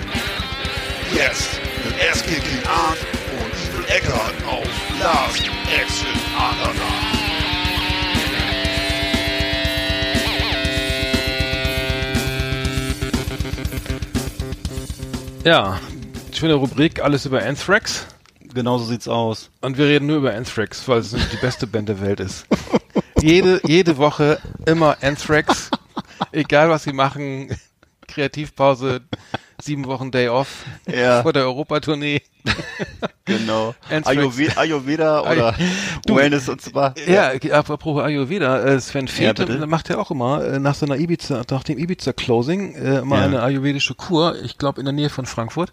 Jetzt mit Ass-Kicking Art und Evil Eckart auf Last Exit Andernach. Ja, schöne Rubrik, alles über Anthrax. Genau so sieht's aus. Und wir reden nur über Anthrax, weil es die beste Band der Welt ist. jede, jede Woche immer Anthrax. Egal was sie machen. Kreativpause, sieben Wochen Day Off Ja. vor der Europatournee. Genau. Ayurveda, Ayurveda oder Du- Wellness und zwar. Ja, apropos Ayurveda, äh, Sven Feth bitte. macht ja auch immer äh, nach seiner Ibiza, nach dem Ibiza-Closing äh, immer Ja. eine ayurvedische Kur, ich glaube in der Nähe von Frankfurt.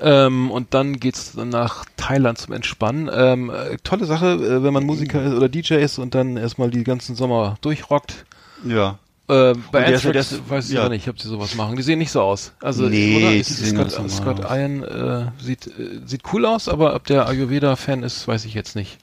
Ähm, und dann geht's dann nach Thailand zum Entspannen. Ähm, äh, tolle Sache, wenn man Musiker ist oder DJ ist und dann erstmal die ganzen Sommer durchrockt. Ja. Äh, bei ist Anthrax der ist- weiß ich ja. aber nicht, ob sie sowas machen. Die sehen nicht so aus. Also Nee, oder? sehen Scott, Scott. Ian äh, sieht äh, sieht cool aus, aber ob der Ayurveda-Fan ist, weiß ich jetzt nicht.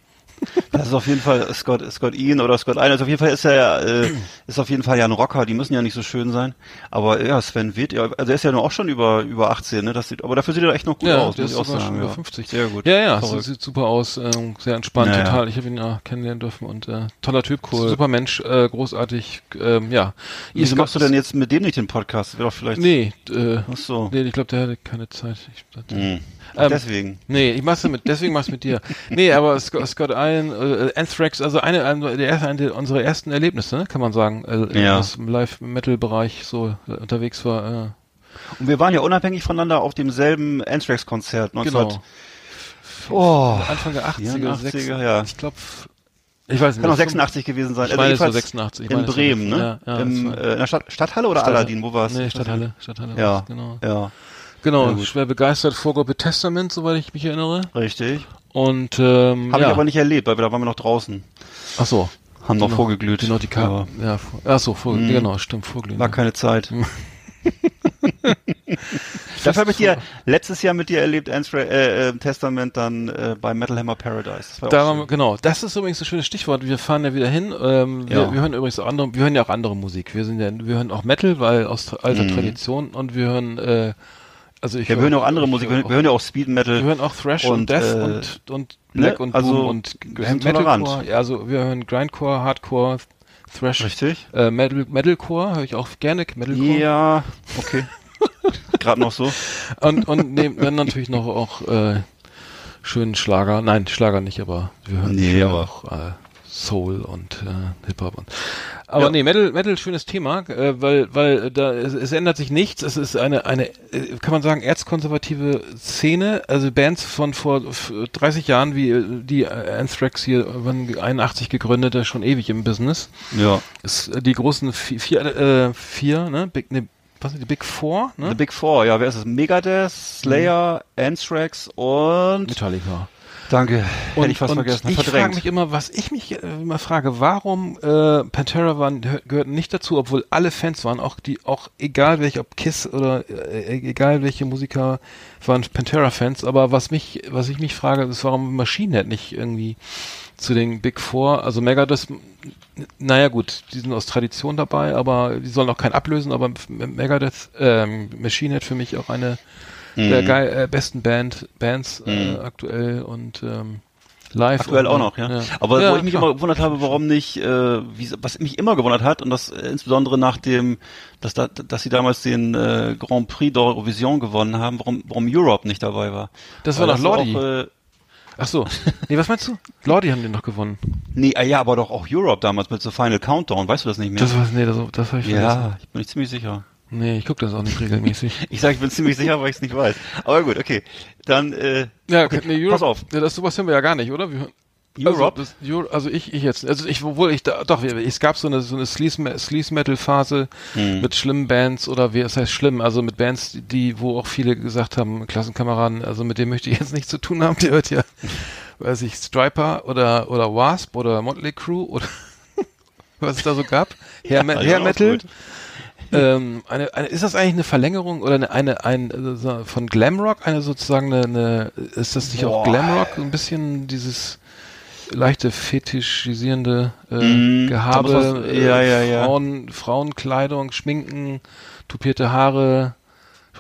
Das ist auf jeden Fall Scott, Scott Ian oder Scott Ian. Also auf jeden Fall ist er ja, äh, ist auf jeden Fall ja ein Rocker. Die müssen ja nicht so schön sein. Aber ja, Sven Witt, ja, also er ist ja nur auch schon über, über 18, ne? Das sieht, aber dafür sieht er echt noch gut ja, aus, der muss ich auch sagen. schon über ja. 50. Sehr gut. Ja, ja, so, sieht super aus, ähm, sehr entspannt, Ja, ja. total. Ich habe ihn ja kennenlernen dürfen und äh, toller Typ, super Mensch, äh, großartig, ähm, ja. Wieso Ist- machst du denn jetzt mit dem nicht den Podcast? Wäre doch vielleicht. Nee, äh, Ach so. nee, ich glaube, der hatte keine Zeit. Ich, Hm. Ach, Ähm, deswegen. Nee, ich mach's mit, deswegen mach's mit dir. Nee, aber Scott, Scott Ian, äh, Anthrax, also eine, eine der eine unserer ersten Erlebnisse, ne, kann man sagen, äh, Ja. im Live-Metal-Bereich so äh, unterwegs war. Äh, Und wir waren ja unabhängig voneinander auf demselben Anthrax-Konzert. 19... genau. Oh, Anfang der 80er, 84er, sechs- ja. Ich glaube, ich weiß nicht. Kann auch fünf- 86 gewesen sein. Ich meine, es war jedenfalls 86. Ich In meine, es Bremen, ne? Ja, ja, Im, es äh, in der Stadt, Stadthalle oder Stadt- Aladdin? Wo war's? Nee, Stadthalle. Stadthalle Ja, war's, genau. ja, Genau, gut. schwer begeistert, Vorgruppe Testament, soweit ich mich erinnere. richtig. Und ähm, Habe ja. ich aber nicht erlebt, weil wir, da waren wir noch draußen. Ach so. Haben noch Genau. vorgeglüht. Genau, die Ka ja, vor- ach so, vor, Mhm. genau, stimmt, vorglühen. War keine Zeit. Dafür habe ich dir letztes Jahr mit dir erlebt, Anstra äh, äh, Testament dann äh, bei Metal Hammer Paradise. Das Da waren wir, genau, das ist übrigens ein schönes Stichwort. Wir fahren ja wieder hin. Ähm, wir, Ja. wir hören übrigens auch andere, wir hören ja auch andere Musik. Wir sind ja, wir hören auch Metal, weil aus alter Mhm. Tradition und wir hören, äh, also ich Ja, wir hören ja auch andere Musik. Wir hören, wir hören ja auch Speed Metal. wir hören auch Thrash und, und, Death äh, und, und Black ne? und Also, Boom und. Metalcore. Ja, also wir hören Grindcore, Hardcore, Thrash, Richtig? äh, Metal, Metalcore höre ich auch gerne, Metalcore. Ja, okay. Gerade noch so. Und, und nehmen dann natürlich noch auch äh, schönen Schlager. Nein, Schlager nicht, aber wir hören, Nee, aber- auch äh, Soul und äh, Hip-Hop. Und, aber Ja. nee, Metal, Metal schönes Thema, äh, weil, weil da es, es ändert sich nichts. Es ist eine, eine, äh, kann man sagen, erzkonservative Szene. Also Bands von vor f- 30 Jahren, wie äh, die äh, Anthrax hier, waren 81 gegründet, schon ewig im Business. Ja. Ist, die großen vier, vier, äh, vier ne? Big, ne, was sind die Big Four, ne? The Big Four, ja, wer ist es? Megadeth, Slayer, Anthrax und... Metallica. Danke, hätte ich fast und vergessen. Ich frage mich immer, was ich mich äh, immer frage, warum äh, Pantera waren, hör- gehörten nicht dazu, obwohl alle Fans waren, auch die, auch egal welche, ob Kiss oder äh, egal welche Musiker waren Pantera-Fans, aber was mich, was ich mich frage, ist, warum Machine Head nicht irgendwie zu den Big Four, also Megadeth, naja gut, die sind aus Tradition dabei, aber die sollen auch keinen ablösen, aber Megadeth, ähm, Machine Head für mich auch eine der Mhm. geil, äh, besten Band, Bands äh, Mhm. aktuell und ähm, live. Aktuell und, auch noch, ja. Aber Ja, wo ich mich klar. immer gewundert habe, warum nicht, äh, wie, was mich immer gewundert hat, und das äh, insbesondere nach dem, dass, da, dass sie damals den äh, Grand Prix d'Eurovision gewonnen haben, warum, warum Europe nicht dabei war. Das war doch Lordi. Auch, äh, Ach so. Nee, was meinst du? Lordi haben den noch gewonnen. nee, äh, ja, aber doch auch Europe damals mit so Final Countdown, weißt du das nicht mehr? Das war, nee, das, das habe ich vergessen. ja, ich bin nicht ziemlich sicher. Nee, ich gucke das auch nicht regelmäßig. Ich sage, ich bin ziemlich sicher, weil ich es nicht weiß. Aber gut, okay. Dann, äh, Ja, okay, nee, Europe, pass auf. Ja, das sowas hören wir ja gar nicht, oder? Wir, hören- Europe? Also, das, also ich, ich jetzt, also ich, obwohl ich da, doch, es gab so eine, so eine Sleaze, Sleaze Metal Phase Hm. mit schlimmen Bands oder wie, es heißt schlimm, also mit Bands, die- wo auch viele gesagt haben, Klassenkameraden, also mit dem möchte ich jetzt nichts zu tun haben, die hört ja, weiß ich, Striper oder, oder Wasp oder Motley Crue oder was es da so gab. Hair, Me- also Hair Metal. Ähm, eine, eine, ist das eigentlich eine Verlängerung oder eine, eine ein, äh, von Glamrock? Eine sozusagen eine, eine ist das nicht auch Boah. Glamrock? Ein bisschen dieses leichte fetischisierende äh, Mhm, Gehabe, was- äh, ja, ja, ja. Frauen, Frauenkleidung, Schminken, tupierte Haare,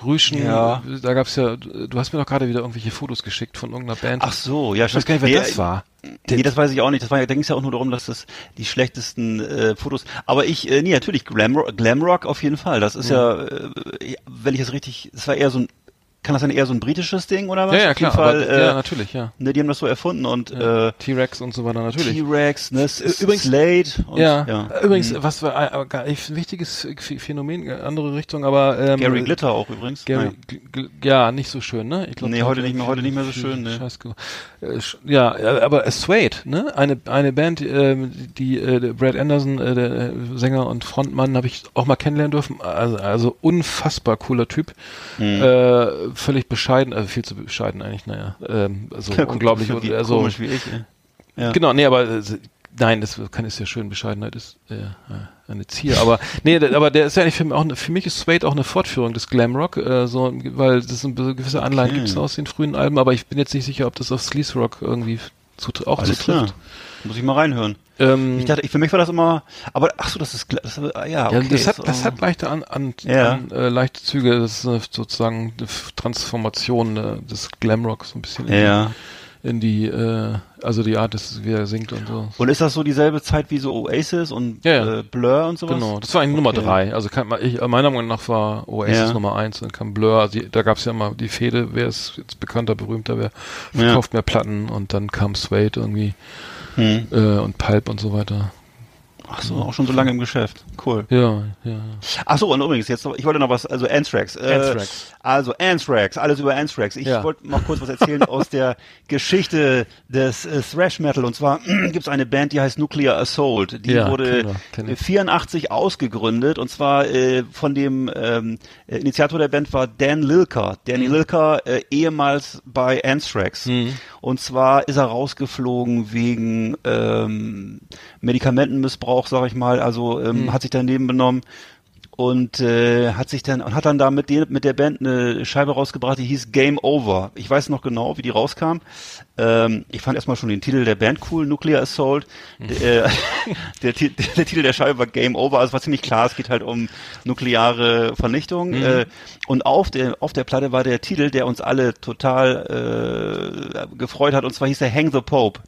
Rüschen. Ja. Da gab's ja, du hast mir doch gerade wieder irgendwelche Fotos geschickt von irgendeiner Band. Ach so, ja, ich weiß gar nicht, wer Nee, das war. Nee, das weiß ich auch nicht. Das war ja, da ging es ja auch nur darum, dass das die schlechtesten äh, Fotos. Aber ich, äh, nee, natürlich Glamrock, Glamrock auf jeden Fall. Das ist ja, äh, wenn ich es richtig, das war eher so ein, kann das dann eher so ein britisches Ding oder was? Ja, ja, Auf jeden klar, Fall, aber, äh, ja, natürlich, ja. Ne, die haben das so erfunden und Ja. äh, T-Rex und so weiter natürlich. T-Rex, ne, Übrigens- Slade und ja, ja. übrigens, Mhm. was war ein, ein wichtiges Ph- Phänomen, äh, andere Richtung, aber ähm, Gary Glitter auch übrigens. Gary, Naja. Ja, nicht so schön, ne? Ich glaub, Nee, heute nicht mehr- heute nicht mehr so schön, ne. Scheiß ge- äh, sch- ja, äh, aber Suede, ne? Eine eine Band, ähm, die äh, Brad Anderson, äh, der äh, Sänger und Frontmann, habe ich auch mal kennenlernen dürfen. Also, also unfassbar cooler Typ, Mhm. äh, völlig bescheiden, also viel zu bescheiden eigentlich, naja, ähm, also Ja, unglaublich, so wie, also komisch wie ich. Ja. Genau, nee, aber äh, nein, das kann ist ja schön. Bescheidenheit ist äh, äh, eine Zier. Aber nee, der, aber der ist ja eigentlich für mich auch für mich ist Suede auch eine Fortführung des Glamrock, äh, so, weil das sind gewisse Anleihen Okay. gibt's aus den frühen Alben, aber ich bin jetzt nicht sicher, ob das auf Sleaze Rock irgendwie zut auch Alles klar. zutrifft. Muss ich mal reinhören. Ähm, Ich dachte, ich, für mich war das immer, aber ach so, das ist, das, ah, ja, okay. ja, das hat, das hat leichte an, an, Ja. an äh, leichte Züge, das ist äh, sozusagen eine Transformation äh, des Glamrock so ein bisschen in, ja. die, in die, äh, also die Art, wie er singt und so. Und ist das so dieselbe Zeit wie so Oasis und Ja, ja. äh, Blur und sowas? Genau, das war eigentlich Nummer Okay. drei. Also kann ich, meiner Meinung nach war Oasis Ja. Nummer eins, dann kam Blur. Also die, da gab es ja immer die Fehde, wer ist jetzt bekannter, berühmter, wer verkauft mehr Platten und dann kam Suede irgendwie Hm. äh, und Pulp und so weiter. Ach so, auch schon so lange im Geschäft. Cool. Ja, ja. Ach so, und übrigens, jetzt, noch- ich wollte noch was, also Anthrax. Äh, Anthrax. Also Anthrax, alles über Anthrax. Ich Ja. wollte noch kurz was erzählen aus der Geschichte des äh, Thrash Metal. Und zwar gibt es eine Band, die heißt Nuclear Assault. Die Ja, wurde kenn ich. 84 ausgegründet. Und zwar äh, von dem ähm, äh, Initiator der Band war Dan Lilker. Danny Lilker, äh, ehemals bei Anthrax. Und zwar ist er rausgeflogen wegen ähm, Medikamentenmissbrauch, sag ich mal. Also ähm, hat sich daneben benommen und äh, hat sich dann und hat dann da mit, den, mit der Band eine Scheibe rausgebracht, die hieß Game Over. Ich weiß noch genau, wie die rauskam. Ähm, ich fand erstmal schon den Titel der Band cool, Nuclear Assault. Der, äh, der, Ti- der Titel der Scheibe war Game Over, also war ziemlich klar, es geht halt um nukleare Vernichtung. Äh, und auf der auf der Platte war der Titel, der uns alle total äh, gefreut hat, und zwar hieß der Hang the Pope.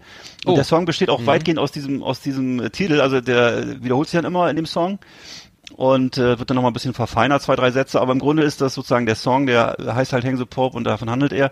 Und Oh. der Song besteht auch weitgehend aus diesem aus diesem äh, Titel, also der wiederholt sich dann immer in dem Song und äh, wird dann nochmal ein bisschen verfeinert, zwei, drei Sätze, aber im Grunde ist das sozusagen der Song, der heißt halt Hang the Pope und davon handelt er.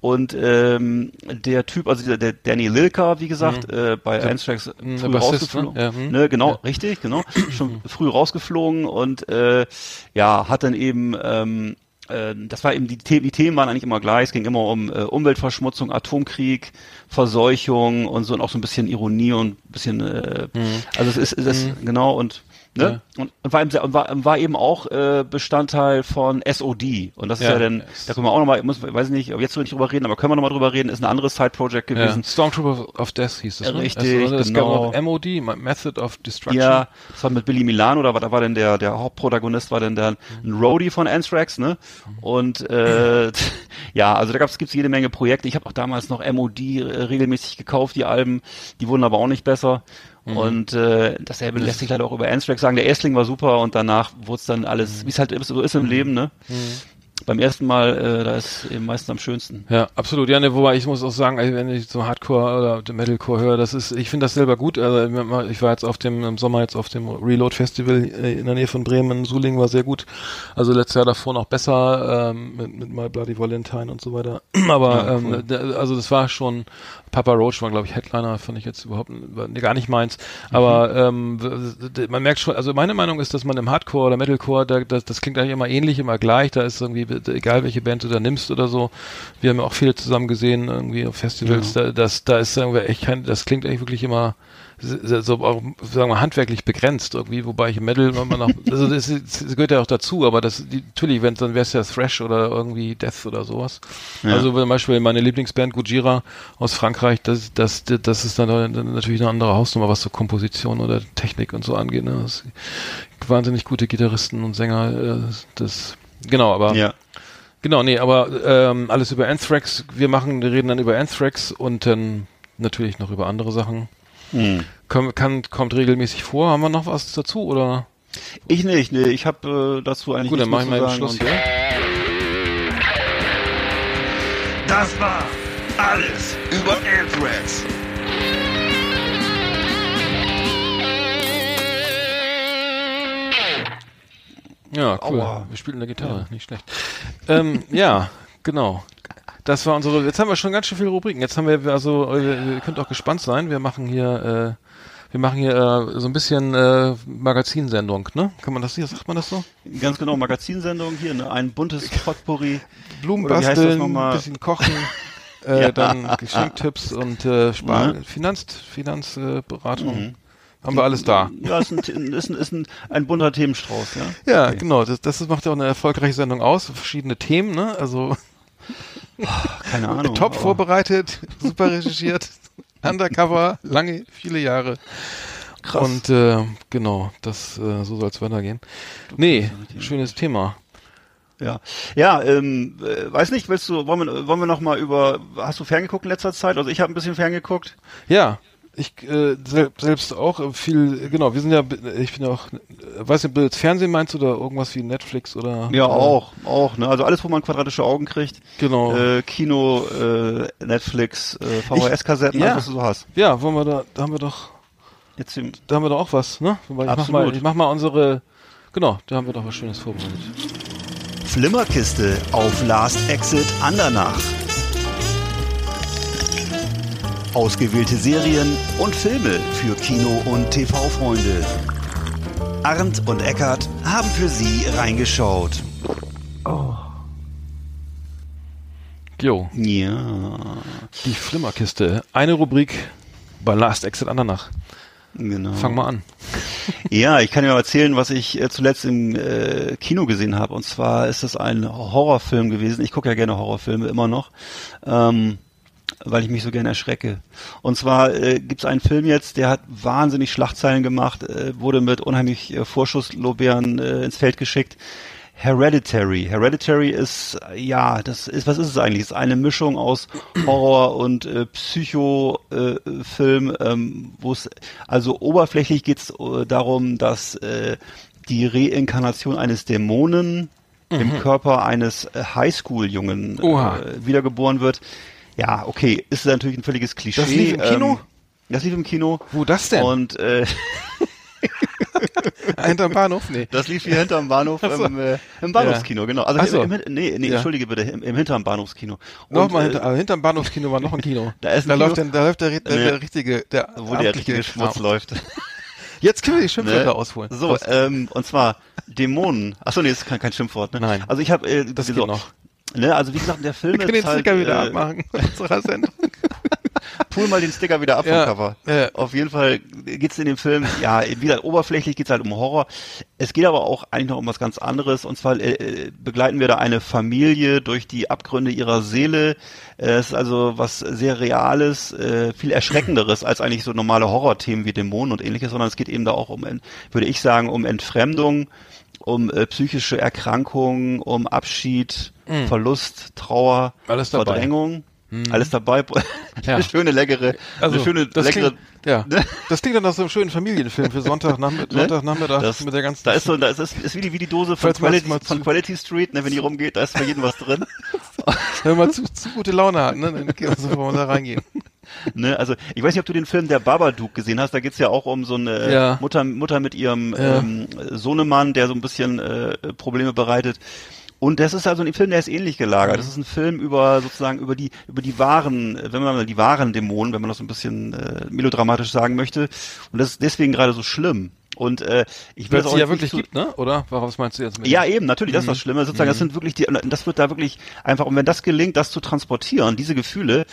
Und ähm, der Typ, also der, der Danny Lilker, wie gesagt, äh, bei Anthrax Mhm, früh der Bassist, rausgeflogen. ne? Ja, mhm. ne, genau, Ja. richtig, genau. Schon früh rausgeflogen und äh, ja, hat dann eben ähm, äh, das war eben die, die Themen waren eigentlich immer gleich. Es ging immer um äh, Umweltverschmutzung, Atomkrieg, Verseuchung und so und auch so ein bisschen Ironie und ein bisschen äh, also es ist, es ist genau und ne? und, und war eben sehr, war, war eben auch äh, Bestandteil von SOD und das ist Ja. ja, dann da können wir auch nochmal, muss weiß ich nicht, ob jetzt nicht drüber reden, aber können wir nochmal drüber reden, ist ein anderes Side Project Ja. gewesen. Stormtrooper of Death hieß es. Ne? Richtig, also, es genau. gab noch MOD, Method of Destruction. Ja, das war mit Billy Milano, da war, da war denn der, der Hauptprotagonist war denn der, ein Roadie von Anthrax, ne? Und äh, ja, also da gab's gibt's jede Menge Projekte. Ich habe auch damals noch MOD äh, regelmäßig gekauft, die Alben, die wurden aber auch nicht besser. Und äh, dasselbe lässt sich leider auch über Anthrax sagen. Der Erstling war super und danach wurde es dann alles, wie es halt so ist im Leben, ne? Beim ersten Mal, äh, da ist eben meistens am schönsten. Ja, absolut. Ja, ne, wobei ich muss auch sagen, also wenn ich so Hardcore oder Metalcore höre, das ist, ich finde das selber gut. Also ich war jetzt auf dem im Sommer jetzt auf dem Reload Festival äh, in der Nähe von Bremen, in Suling war sehr gut. Also letztes Jahr davor noch besser ähm, mit, mit My Bloody Valentine und so weiter. Aber Ja, cool. ähm, also das war schon Papa Roach war glaube ich Headliner, fand ich jetzt überhaupt gar nicht meins. Aber ähm, w- d- man merkt schon, also meine Meinung ist, dass man im Hardcore oder Metalcore, da, das, das klingt eigentlich immer ähnlich, immer gleich. Da ist irgendwie egal welche Band du da nimmst oder so. Wir haben ja auch viele zusammen gesehen irgendwie auf Festivals. Da, das, da ist irgendwie echt kein, das klingt eigentlich wirklich immer so auch, sagen wir, handwerklich begrenzt irgendwie, wobei ich Metal immer noch, also das, ist- das gehört ja auch dazu, aber das, die, natürlich, wenn dann wäre es ja Thrash oder irgendwie Death oder sowas. Ja. Also zum Beispiel meine Lieblingsband Gujira aus Frankreich, das, das, das ist dann, natürlich eine andere Hausnummer, was so Komposition oder Technik und so angeht. Ne? Wahnsinnig gute Gitarristen und Sänger, äh, das, genau, aber Ja. Genau, nee, aber ähm, alles über Anthrax. Wir machen, wir reden dann über Anthrax und dann natürlich noch über andere Sachen. Hm. Komm, kann, kommt regelmäßig vor. Haben wir noch was dazu oder? Ich nicht, nee, ich habe äh, dazu eigentlich Gut, dann nichts mache ich mehr mal zu sagen Schluss hier. Das war alles über Anthrax. Ja, cool. Aua. Wir spielen eine Gitarre, nicht schlecht. Ähm, ja, genau. Das war unsere. Jetzt haben wir schon ganz schön viele Rubriken. Jetzt haben wir also, äh, ihr könnt auch gespannt sein. Wir machen hier, äh, wir machen hier äh, so ein bisschen äh, Magazinsendung, ne? Kann man das hier? Sagt man das so? Ganz genau, Magazinsendung hier, ne? ein buntes Potpourri. Blumen basteln, nochmal? bisschen kochen, äh, Ja. dann Geschenktipps und äh, Spar Mhm. Finanz Finanzberatung. Beratung. Haben wir alles da. Ja, ist ein, ist ein, ist ein, ein bunter Themenstrauß, ja. Ja, Okay. genau. Das, das macht ja auch eine erfolgreiche Sendung aus. Verschiedene Themen, ne? Also Keine Ahnung. top vorbereitet, super recherchiert, Undercover, lange, viele Jahre. Krass. Und äh, genau, das äh, so soll es weitergehen. Nee, schönes Thema. Ja, ja, ähm, äh, weiß nicht, willst du, wollen wir, wollen wir noch mal über, hast du ferngeguckt in letzter Zeit? Also ich habe ein bisschen ferngeguckt. Ja, ich äh, sel selbst auch äh, viel, genau, wir sind ja, ich bin ja auch, äh, weiß nicht, ob du jetzt Fernsehen meinst oder irgendwas wie Netflix oder Ja, äh, auch, auch, ne? Also alles, wo man quadratische Augen kriegt. Genau. Äh, Kino, äh, Netflix, äh, VHS-Kassetten, ja. alles, was du so hast. Ja, wollen wir da, da haben wir doch, Jetzt im, da haben wir doch auch was, ne? Ich mach, Absolut. mal, ich mach mal unsere, genau, da haben wir doch was Schönes vorbereitet. Flimmerkiste auf Last Exit Andernach. Ausgewählte Serien und Filme für Kino- und TV-Freunde. Arndt und Eckart haben für Sie reingeschaut. Jo, Ja, die Flimmerkiste. Eine Rubrik bei Last Exit Andernach. genau. Fang mal an. Ja, ich kann dir mal erzählen, was ich äh, zuletzt im äh, Kino gesehen habe. Und zwar ist es ein Horrorfilm gewesen. Ich gucke ja gerne Horrorfilme immer noch, ähm, weil ich mich so gerne erschrecke. Und zwar äh, gibt es einen Film jetzt, der hat wahnsinnig Schlagzeilen gemacht, äh, wurde mit unheimlich äh, Vorschusslorbeeren äh, ins Feld geschickt. Hereditary. Hereditary ist, äh, ja, das ist, was ist es eigentlich? Es ist eine Mischung aus Horror und äh, Psycho-Film, ähm, wo es, also oberflächlich geht es äh, darum, dass äh, die Reinkarnation eines Dämonen im Körper eines äh, Highschool-Jungen äh, wiedergeboren wird. Ja, okay, ist natürlich ein völliges Klischee. Das lief im Kino? Ähm, das lief im Kino. Wo das denn? Und äh, Hinterm Bahnhof? Nee. Das lief hier hinterm Bahnhof so. im, äh, im Bahnhofskino, genau. Also so. im, im, nee, nee, Ja. entschuldige bitte, im, im hinterm Bahnhofskino. Nochmal äh, hinter, also hinterm Bahnhofskino war noch ein Kino. Da ist ein da Kino. läuft, der, da läuft der, der, Nee. der richtige, der wo der richtige Schmutz Kram. läuft. Jetzt können wir die Schimpfwörter Ne? ausholen. So, ähm, und zwar Dämonen. Achso, nee, das ist kein, kein Schimpfwort, ne? Nein. Also ich habe äh, Das so, noch. Ne, also wie gesagt, der Film wir können ist den halt, Sticker wieder äh, abmachen. Pull mal den Sticker wieder ab Ja, vom Cover. ja. Auf jeden Fall geht's in dem Film, ja, wieder oberflächlich geht's halt um Horror. Es geht aber auch eigentlich noch um was ganz anderes. Und zwar äh, äh, begleiten wir da eine Familie durch die Abgründe ihrer Seele. Äh, Es ist also was sehr Reales, äh, viel Erschreckenderes als eigentlich so normale Horrorthemen wie Dämonen und ähnliches, sondern es geht eben da auch um, würde ich sagen, um Entfremdung, um äh, psychische Erkrankungen, um Abschied, Verlust, Trauer. Alles dabei. Verdrängung. Alles dabei. Ja. Eine schöne, leckere, Also, eine schöne, das leckere, klingt, ja, ne? das klingt dann nach so einem schönen Familienfilm für Sonntagnachmittag, Ne? Sonntagnachmittag Das, mit der ganzen, da ist so, da ist, ist, ist wie die, wie die Dose von man Quality, mal von zu- Quality Street, ne, wenn die rumgeht, da ist bei jedem was drin. wenn man zu, zu gute Laune hat, ne, dann geht man so, wollen wir da reingehen. ne, also, ich weiß nicht, ob du den Film Der Babadook gesehen hast, da geht's ja auch um so eine Ja. Mutter, Mutter mit ihrem Ja. ähm, Sohnemann, der so ein bisschen äh, Probleme bereitet. Und das ist also ein Film, der ist ähnlich gelagert. Das ist ein Film über sozusagen über die über die wahren, wenn man mal die wahren Dämonen, wenn man das so ein bisschen äh, melodramatisch sagen möchte. Und das ist deswegen gerade so schlimm. Und äh, ich will es auch ja wirklich gibt, ne? Oder? Was meinst du jetzt mit? Ja, eben, natürlich, das ist das Mhm. Schlimme. Sozusagen, das sind wirklich die, das wird da wirklich einfach, und wenn das gelingt, das zu transportieren, diese Gefühle,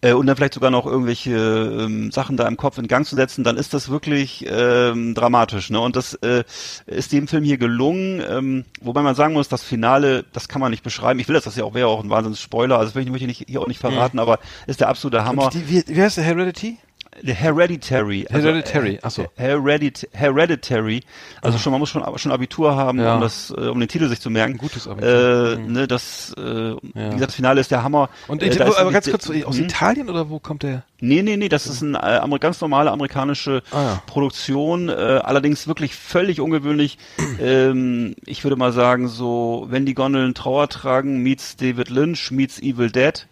äh, und dann vielleicht sogar noch irgendwelche ähm, Sachen da im Kopf in Gang zu setzen, dann ist das wirklich ähm, dramatisch. Ne? Und das äh, ist dem Film hier gelungen, ähm, wobei man sagen muss, das Finale, das kann man nicht beschreiben. Ich will das, das ja auch wäre auch ein Wahnsinns Spoiler, also das möchte ich nicht, hier auch nicht verraten, aber ist der absolute Hammer. Und die, wie, wie heißt der Heredity? Hereditary. Hereditary, äh, ach so. Heredit Hereditary. Also schon, man muss schon, schon Abitur haben, Ja. um das, äh, um den Titel sich zu merken. Ein gutes Abitur. Mhm. Äh, ne, das, äh, wie gesagt, das Finale ist der Hammer. Und äh, aber ganz kurz, der- aus hm? Italien oder wo kommt der? Nee, nee, nee, das ist eine äh, ganz normale amerikanische Ah, ja. Produktion, äh, allerdings wirklich völlig ungewöhnlich. ähm, ich würde mal sagen, so, wenn die Gondeln Trauer tragen, meets David Lynch, meets Evil Dead.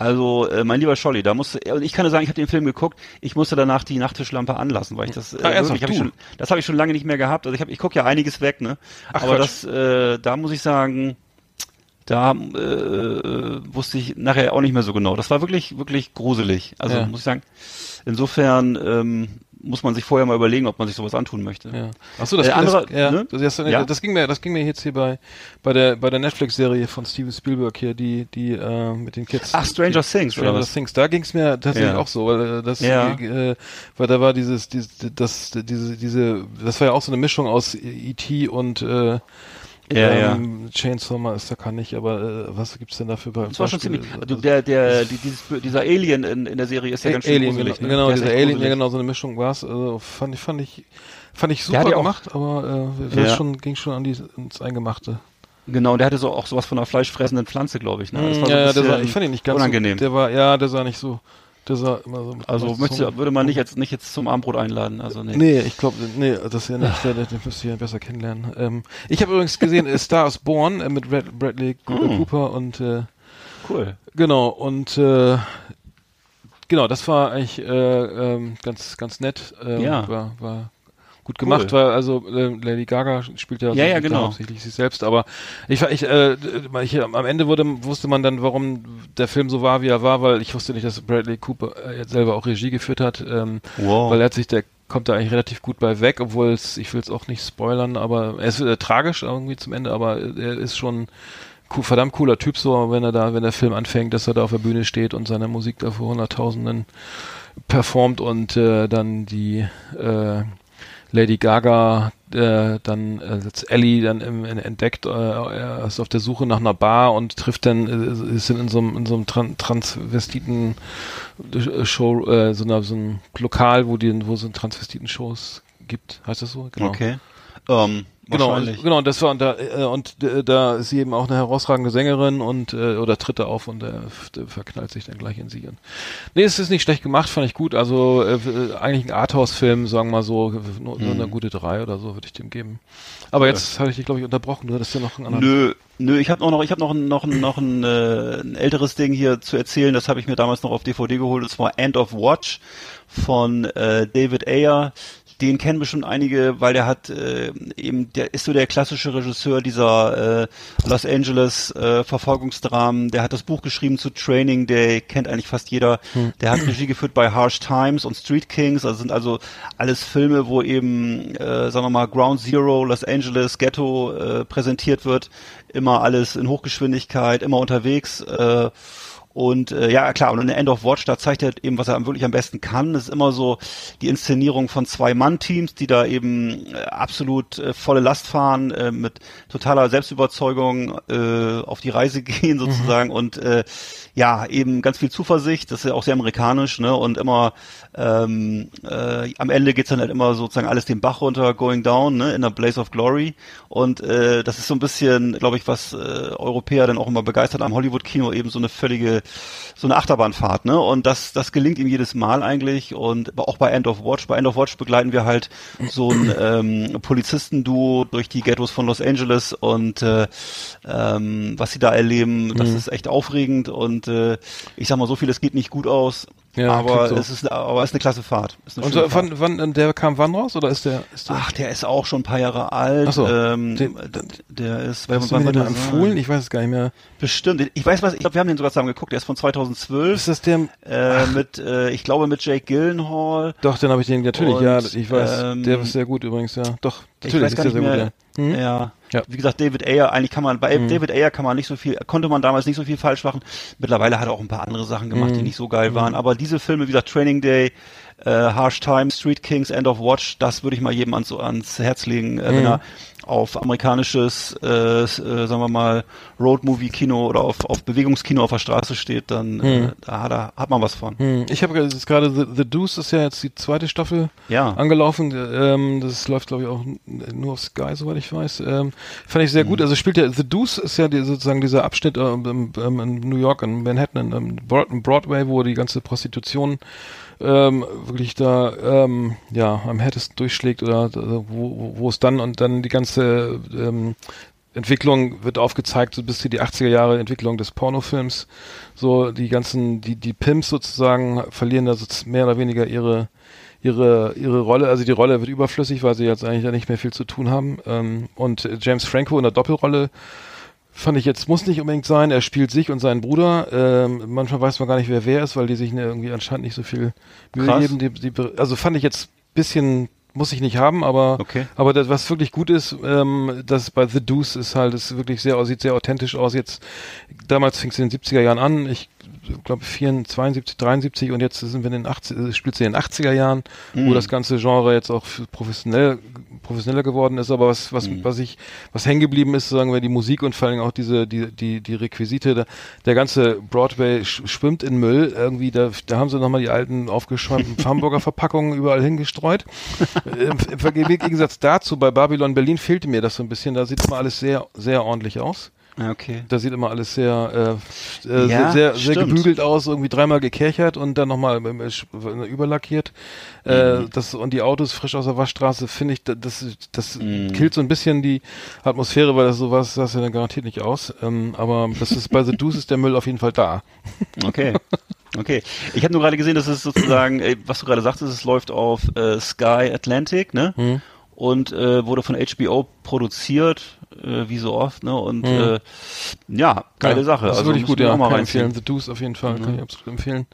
Also, äh, mein lieber Scholli, da musste, und ich kann nur sagen, ich habe den Film geguckt, ich musste danach die Nachttischlampe anlassen, weil ich das, äh, Ah, wirklich, hab ich schon, das habe ich schon lange nicht mehr gehabt. Also ich, hab, ich gucke ja einiges weg, ne? Ach, Aber Quatsch. das, äh, da muss ich sagen, da äh, wusste ich nachher auch nicht mehr so genau. Das war wirklich, wirklich gruselig. Also Ja. muss ich sagen, insofern ähm, muss man sich vorher mal überlegen, ob man sich sowas antun möchte. Ja. Ach so, das, Äh, andere- das, ja, ne? das, das, Ja. das ging mir, das ging mir jetzt hier bei bei der bei der Netflix-Serie von Steven Spielberg hier, die die äh, mit den Kids. Ach, Stranger die, Things, oder Stranger was? Things. Da ging es mir tatsächlich auch so, weil äh, das, äh, weil da war dieses, dieses das diese diese das war ja auch so eine Mischung aus E.T. und äh, Ja, ähm, Chainsaw Massacre kann ich, aber äh, was gibt's denn dafür bei Das war schon ziemlich. Du, der, der, die, dieses, dieser Alien in, in der Serie ist ja ganz schön Alien, genau, gruselig. ne? genau Der ist dieser Alien, ja gruselig. genau, so eine Mischung war's. Also fand ich, fand ich, fand ich super ja auch- gemacht, aber äh, das Ja. schon, ging schon an die, ins Eingemachte. Genau, der hatte so auch sowas von einer fleischfressenden Pflanze, glaube ich. Ne? Das war so ja, ein ja, der sah, bisschen ich fand ihn nicht ganz unangenehm. so, der war, ja, der sah nicht so, der sah immer so. also möchte, würde man nicht jetzt nicht jetzt zum Abendbrot einladen. Also nee. Nee, ich glaube, nee, das ist ja nicht, den müsst ihr besser kennenlernen. Ähm, ich habe übrigens gesehen, Star is Born äh, mit Red, Bradley Mm. Cooper und äh, Cool. Genau, und äh, genau, das war eigentlich äh, ähm, ganz, ganz nett. Ähm, Ja. War, war gut gemacht, Cool. weil also äh, Lady Gaga spielt ja, Ja, ja, genau. hauptsächlich sich selbst, aber ich, ich, äh, ich am Ende wurde, wusste man dann, warum der Film so war, wie er war, weil ich wusste nicht, dass Bradley Cooper äh, jetzt selber auch Regie geführt hat, ähm, Wow. weil er hat sich, der kommt da eigentlich relativ gut bei weg, obwohl es, ich will es auch nicht spoilern, aber er ist äh, tragisch irgendwie zum Ende, aber er ist schon cool, verdammt cooler Typ so, wenn er da, wenn der Film anfängt, dass er da auf der Bühne steht und seine Musik da vor Hunderttausenden performt und äh, dann die äh, Lady Gaga äh, dann äh, Ellie dann im, in, entdeckt, äh, ist auf der Suche nach einer Bar und trifft dann, äh, ist in so einem, in so einem Tran Transvestiten äh, Show, äh, so, einer, so ein Lokal, wo die, wo so Transvestiten-Shows gibt. Heißt das so? Genau. Okay. Ähm, Genau, und, genau, das war und da äh, und äh, da ist sie eben auch eine herausragende Sängerin und äh, oder tritt da auf und der verknallt sich dann gleich in sie. Und, nee, es ist nicht schlecht gemacht, fand ich gut. Also äh, äh, eigentlich ein Arthouse-Film, sagen wir mal so, nur, nur eine gute drei oder so würde ich dem geben. Aber jetzt habe ich dich glaube ich unterbrochen. Du hattest ja noch einen anderen. Nö, nö, ich habe noch, ich habe noch ein, noch noch ein, äh, ein älteres Ding hier zu erzählen. Das habe ich mir damals noch auf DVD geholt. Das war End of Watch von äh, David Ayer. Den kennen bestimmt einige, weil der hat äh, eben, der ist so der klassische Regisseur dieser äh, Los Angeles äh, Verfolgungsdramen. Der hat das Buch geschrieben zu Training Day, kennt eigentlich fast jeder. Der hat Regie geführt bei Harsh Times und Street Kings. Also sind also alles Filme, wo eben, äh, sagen wir mal, Ground Zero, Los Angeles, Ghetto äh, präsentiert wird. Immer alles in Hochgeschwindigkeit, immer unterwegs. Äh, und äh, ja, klar, und in End of Watch, da zeigt er eben, was er wirklich am besten kann. Das ist immer so die Inszenierung von Zwei-Mann-Teams, die da eben äh, absolut äh, volle Last fahren, äh, mit totaler Selbstüberzeugung äh, auf die Reise gehen sozusagen und äh, ja, eben ganz viel Zuversicht, das ist ja auch sehr amerikanisch, ne? Und immer ähm, äh, am Ende geht's dann halt immer sozusagen alles den Bach runter, going down, ne, in a blaze of glory. Und äh, das ist so ein bisschen, glaube ich, was äh, Europäer dann auch immer begeistert am Hollywood-Kino, eben so eine völlige, so eine Achterbahnfahrt, ne? Und das, das gelingt ihm jedes Mal eigentlich. Und auch bei End of Watch, bei End of Watch begleiten wir halt so ein ähm, Polizistenduo durch die Ghettos von Los Angeles und äh, ähm, was sie da erleben, das ist echt aufregend und äh, ich sag mal so viel, es geht nicht gut aus. Ja, aber so. es ist, aber es ist eine klasse Fahrt. Eine Und so, wann, wann, der kam wann raus oder ist der? Ist der Ach, der ist auch schon ein paar Jahre alt. Ach so, ähm, den- der ist, hast du mir wann den empfohlen? Ich weiß es gar nicht mehr. Bestimmt. Ich weiß was, ich glaube, wir haben den sogar zusammen geguckt. Der ist von 2012. Ist das der? äh, mit, äh, ich glaube, mit Jake Gyllenhaal. Doch, dann habe ich den natürlich. Und, ja, ich weiß. ähm, der ist sehr gut übrigens. Ja, doch. Ich Natürlich weiß gar ist nicht mehr. gut. Ja. Hm? Ja. Ja. Wie gesagt, David Ayer, eigentlich kann man, bei Mhm. David Ayer kann man nicht so viel, konnte man damals nicht so viel falsch machen. Mittlerweile hat er auch ein paar andere Sachen gemacht, Mhm. die nicht so geil waren. Aber diese Filme, wie gesagt, Training Day, äh, Harsh Times, Street Kings, End of Watch, das würde ich mal jedem ans, ans Herz legen, äh, Mhm. wenn er auf amerikanisches, äh, äh, sagen wir mal, Road-Movie-Kino oder auf, auf Bewegungskino auf der Straße steht, dann äh, da hat, er, hat man was von. Hm, Ich habe gerade The, The Deuce ist ja jetzt die zweite Staffel Ja. angelaufen. Ähm, das läuft glaube ich auch nur auf Sky, soweit ich weiß. Ähm, fand ich sehr gut. Also spielt ja The Deuce ist ja die, sozusagen dieser Abschnitt ähm, im, ähm, in New York, in Manhattan, in in Broadway, wo die ganze Prostitution ähm, wirklich da ähm, ja am härtesten durchschlägt oder äh, wo, wo- es dann und dann die ganze ähm, Entwicklung wird aufgezeigt, so bis zu die 80er Jahre Entwicklung des Pornofilms. So die ganzen, die, die Pimps sozusagen verlieren da so mehr oder weniger ihre, ihre, ihre Rolle. Also die Rolle wird überflüssig, weil sie jetzt eigentlich ja nicht mehr viel zu tun haben. Ähm, und James Franco in der Doppelrolle fand ich jetzt, muss nicht unbedingt sein. Er spielt sich und seinen Bruder. Ähm, manchmal weiß man gar nicht, wer wer ist, weil die sich ne, irgendwie anscheinend nicht so viel Mühe geben. Die, die, also fand ich jetzt bisschen muss ich nicht haben, aber Okay. aber das, was wirklich gut ist, ähm, das bei The Deuce ist halt, ist wirklich sehr, sieht sehr authentisch aus. Jetzt, damals fing es in den 70er Jahren an, ich glaube 72, 73 und jetzt sind wir in den 80, äh, spielt sie in den 80er Jahren, wo das ganze Genre jetzt auch professionell, professioneller geworden ist, aber was, was, was ich, was hängen geblieben ist, sagen wir, die Musik und vor allem auch diese, die, die, die Requisite, der, der ganze Broadway sch schwimmt in Müll, irgendwie, da, da haben sie nochmal die alten aufgeschäumten Hamburger Verpackungen überall hingestreut. Im, Im im Gegensatz dazu, bei Babylon Berlin fehlte mir das so ein bisschen, da sieht immer alles sehr, sehr ordentlich aus. Ja, okay. Da sieht immer alles sehr, äh, äh, Ja, sehr, sehr, sehr gebügelt aus, irgendwie dreimal gekerchert und dann nochmal ähm, äh, sch- überlackiert. Äh, Mhm. das, und die Autos frisch aus der Waschstraße, finde ich, da- das, das Mhm. killt so ein bisschen die Atmosphäre, weil das sowas, das ja dann garantiert nicht aus. Ähm, aber das ist bei The Deuce ist der Müll auf jeden Fall da. Okay. Okay. Ich habe nur gerade gesehen, dass es sozusagen, äh, was du gerade sagtest, es läuft auf äh, Sky Atlantic, ne? Mhm. Und äh, wurde von HBO produziert, äh, wie so oft, ne? Und äh, ja, geile Mhm. ja, Sache. Das ist also wirklich gut, ja. mal Kann empfehlen. The Deuce auf jeden Fall, kann ich absolut empfehlen.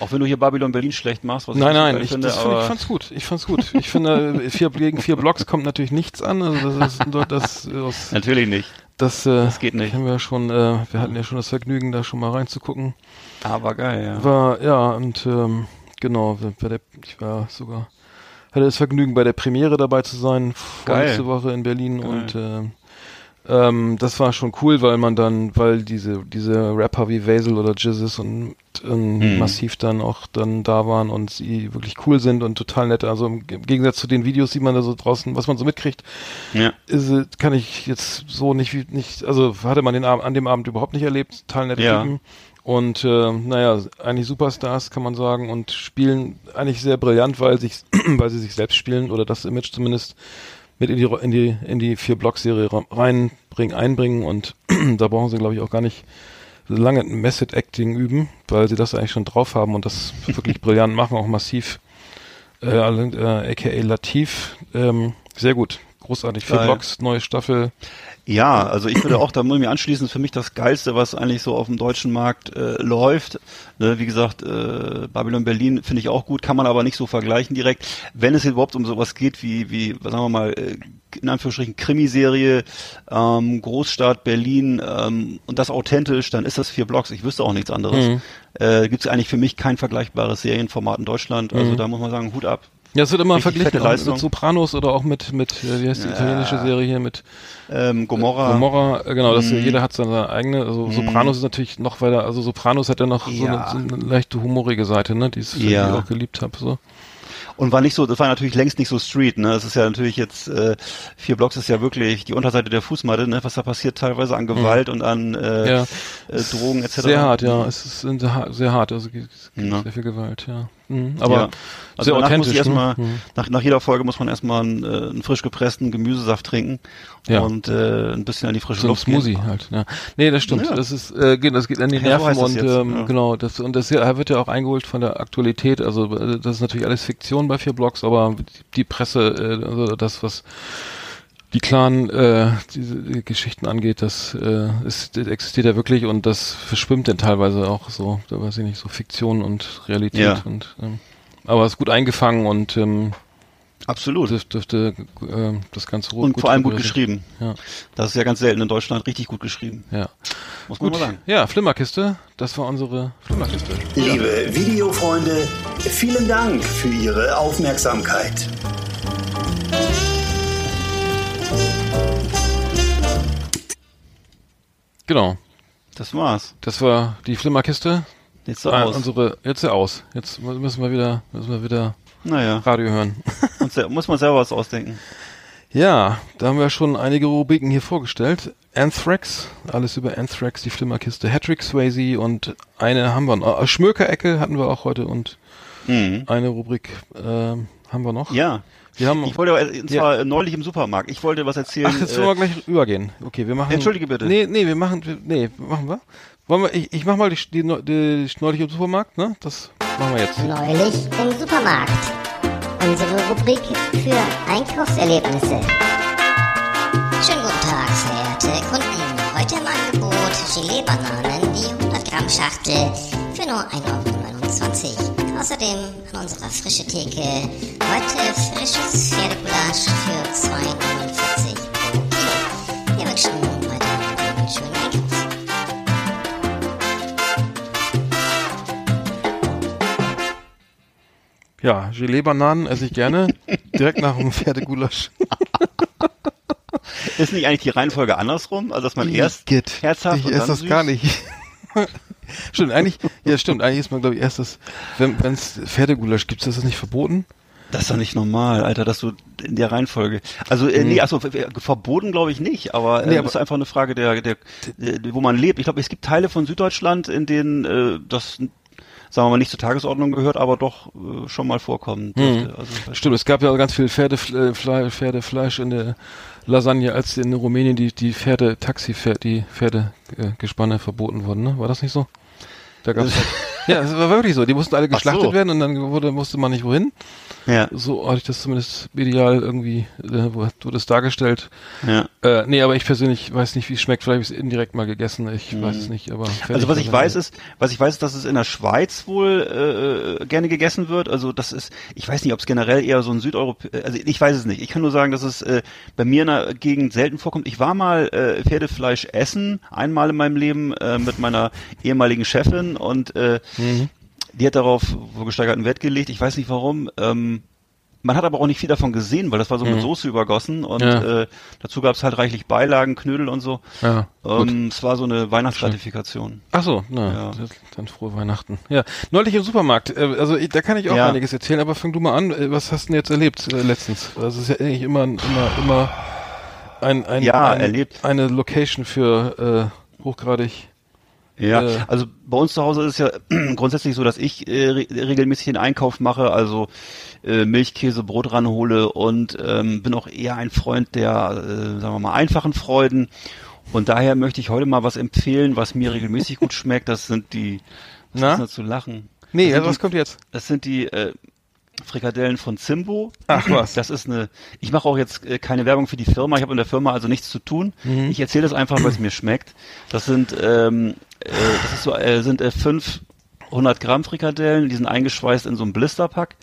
Auch wenn du hier Babylon Berlin schlecht machst, was Nein, ich nein, ich, finde, das find, aber ich fand's gut. Ich fand's gut. Ich finde, vier gegen vier Blocks kommt natürlich nichts an. Also das ist das, das, natürlich nicht. das, äh, Das geht nicht. Haben wir schon, äh, wir hatten ja schon das Vergnügen, da schon mal reinzugucken. Aber geil, ja. War, ja, und ähm, genau, ich war sogar, hatte das Vergnügen, bei der Premiere dabei zu sein, Geil. vorletzte Woche in Berlin und ähm, ähm, das war schon cool, weil man dann, weil diese, diese Rapper wie Vasil oder Jizzes und ähm, Mhm. massiv dann auch dann da waren und sie wirklich cool sind und total nett. Also im Gegensatz zu den Videos, die man da so draußen, was man so mitkriegt, ja. ist, kann ich jetzt so nicht, wie- nicht, also hatte man den Abend, an dem Abend überhaupt nicht erlebt, total nette Ja. Typen. Und äh, naja, eigentlich Superstars kann man sagen und spielen eigentlich sehr brillant, weil sich, weil sie sich selbst spielen oder das Image zumindest mit in die in die in die vier Block Serie reinbringen, einbringen und da brauchen sie glaube ich auch gar nicht lange Method Acting üben, weil sie das eigentlich schon drauf haben und das wirklich brillant machen, auch massiv. Äh, alle- äh, aka Latif, ähm, sehr gut, großartig. Vier. Blocks, neue Staffel. Ja, also ich würde auch, da muss ich mir anschließen, für mich das Geilste, was eigentlich so auf dem deutschen Markt äh, läuft. Ne, wie gesagt, äh, Babylon Berlin finde ich auch gut, kann man aber nicht so vergleichen direkt. Wenn es überhaupt um sowas geht wie, wie sagen wir mal, äh, in Anführungsstrichen Krimiserie, ähm, Großstadt Berlin ähm, und das authentisch, dann ist das vier Blocks. Ich wüsste auch nichts anderes. Mhm. Äh, Gibt es eigentlich für mich kein vergleichbares Serienformat in Deutschland. Also Mhm. da muss man sagen, Hut ab. Ja, es wird immer verglichen mit Sopranos oder auch mit, mit äh, wie heißt die Ja. italienische Serie hier, mit Ähm, Gomorra. Gomorra, äh, genau, das, Mhm. jeder hat seine eigene, also Sopranos ist natürlich noch weiter, also Sopranos hat ja noch so, eine, Ja. so eine leichte humorige Seite, ne, die ich Ja. auch geliebt habe, so. Und war nicht so, das war natürlich längst nicht so Street, ne? Es ist ja natürlich jetzt, äh, vier Blocks ist ja wirklich die Unterseite der Fußmatte, ne? Was da passiert teilweise an Gewalt und an äh, Mhm. Ja. äh, Drogen etc. Sehr hart, ja, es ist sehr hart, sehr hart also es gibt Ja. sehr viel Gewalt, ja. Mhm. Aber ja. Also sehr danach muss ich authentisch, erstmal, ne? Nach, nach jeder Folge muss man erstmal einen, äh, einen frisch gepressten Gemüsesaft trinken Ja. und äh, ein bisschen an die frische So ein Luft Smoothie gehen. halt, ja. Nee, das stimmt. Ja. Das ist, äh, geht, das geht an die so Nerven das und jetzt, ähm, genau, das und das hier wird ja auch eingeholt von der Aktualität. Also äh, das ist natürlich alles Fiktion bei vier Blocks, aber die Presse, äh, also das, was die klaren äh, diese die Geschichten angeht, das, äh, ist, existiert ja wirklich und das verschwimmt dann teilweise auch so, da weiß ich nicht, so Fiktion und Realität Ja. und ähm, aber es ist gut eingefangen und ähm, Absolut. dürf, dürfte äh, das ganze Und vor allem gut geschrieben. Ja, Das ist ja ganz selten in Deutschland richtig gut geschrieben. ja. Muss man Gut, mal sagen. ja, Flimmerkiste, das war unsere Flimmerkiste. Liebe Videofreunde, vielen Dank für Ihre Aufmerksamkeit. Genau, Das war's. das war die Flimmerkiste. Jetzt so Ah, aus. unsere, jetzt ja aus. Jetzt müssen wir wieder, müssen wir wieder Naja, Radio hören. muss man selber was ausdenken. ja, da haben wir schon einige Rubriken hier vorgestellt. Anthrax, alles über Anthrax, die Flimmerkiste, Hattrick Swayze und eine haben wir noch. Äh, Schmökerecke hatten wir auch heute und Mhm. eine Rubrik ähm, haben wir noch. Ja. Wir haben, Ich wollte, aber, und zwar neulich im Supermarkt, ich wollte was erzählen. ach, jetzt äh, wollen wir gleich übergehen. Okay, wir machen. Entschuldige bitte. Nee, nee, wir machen, wir- nee, machen wir. Wollen wir, ich, ich mach mal die, die, die, die neulich im Supermarkt, ne? Das machen wir jetzt. Neulich im Supermarkt. Unsere Rubrik für Einkaufserlebnisse. Schönen guten Tag, verehrte Kunden. Heute im Angebot Gelee-Bananen, die 100 Gramm Schachtel für nur 1,29 Euro. Außerdem an unserer frische Theke heute frisches Pferdegulasch für 2,49 pro. Wir wünschen weiterhin einen schönen Einkauf. Ja, Gelee-Bananen esse ich gerne. Direkt nach dem Pferdegulasch. Ist nicht eigentlich die Reihenfolge andersrum? Also, dass man erst Geht. herzhaft Ich und esse dann das süß? gar nicht. Stimmt, eigentlich, ja stimmt, eigentlich ist man, glaube ich, erst das, wenn es Pferdegulasch gibt, ist das nicht verboten? Das ist doch nicht normal, Alter, dass du in der Reihenfolge. Also, äh, nee, also äh, verboten glaube ich nicht, aber, äh, Nee, das ist einfach eine Frage der, der, der wo man lebt. Ich glaube, es gibt Teile von Süddeutschland, in denen äh, das sagen wir mal nicht zur Tagesordnung gehört, aber doch äh, schon mal vorkommen dürfte. Also, ich weiß Stimmt, es gab ja ganz viel Pferdefle Pferdefleisch in der Lasagne, als in Rumänien die, die Pferde, Taxi, die Pferdegespanne verboten wurden, ne? War das nicht so? Da gab's, Ja, es war wirklich so. Die mussten alle Ach geschlachtet so. werden und dann wurde, wusste man nicht wohin. Ja. So hatte ich das zumindest medial irgendwie, äh, wo wurde es dargestellt. Ja. Äh, nee, aber ich persönlich weiß nicht, wie es schmeckt. Vielleicht habe ich es indirekt mal gegessen. Ich weiß es nicht, aber. Also was ich weiß ist, was ich weiß ist, dass es in der Schweiz wohl äh, gerne gegessen wird. Also das ist, ich weiß nicht, ob es generell eher so ein Südeuropa, also ich weiß es nicht. Ich kann nur sagen, dass es äh, bei mir in der Gegend selten vorkommt. Ich war mal äh, Pferdefleisch essen, einmal in meinem Leben äh, mit meiner ehemaligen Chefin und äh, die hat darauf wohl gesteigerten Wert gelegt. Ich weiß nicht warum. Ähm, man hat aber auch nicht viel davon gesehen, weil das war so mit Soße übergossen und Ja. äh, dazu gab es halt reichlich Beilagen, Knödel und so. Ja, ähm, es war so eine Weihnachtsgratifikation. Ach so, na, Ja. dann frohe Weihnachten. Ja, neulich im Supermarkt. Äh, also ich, da kann ich auch Ja. einiges erzählen, aber fang du mal an. Äh, Was hast du denn jetzt erlebt äh, letztens? Das ist ja eigentlich immer, immer, immer ein, ein, Ja, ein, erlebt. eine Location für äh, hochgradig. Ja, Äh, also bei uns zu Hause ist ja grundsätzlich so, dass ich äh, re regelmäßig den Einkauf mache, also äh, Milch, Käse, Brot ranhole und ähm, bin auch eher ein Freund der, äh, sagen wir mal, einfachen Freuden. Und daher möchte ich heute mal was empfehlen, was mir regelmäßig gut schmeckt. Das sind die, was Na? ist da zu lachen? Nee, das also was kommt jetzt? Das sind die äh, Frikadellen von Zimbo. Ach, was. Das ist eine. Ich mache auch jetzt äh, keine Werbung für die Firma. Ich habe in der Firma also nichts zu tun. Mhm. Ich erzähle das einfach, weil es mir schmeckt. Das sind ähm, äh, das so äh, sind äh, 500 Gramm Frikadellen. Die sind eingeschweißt in so einem Blisterpack.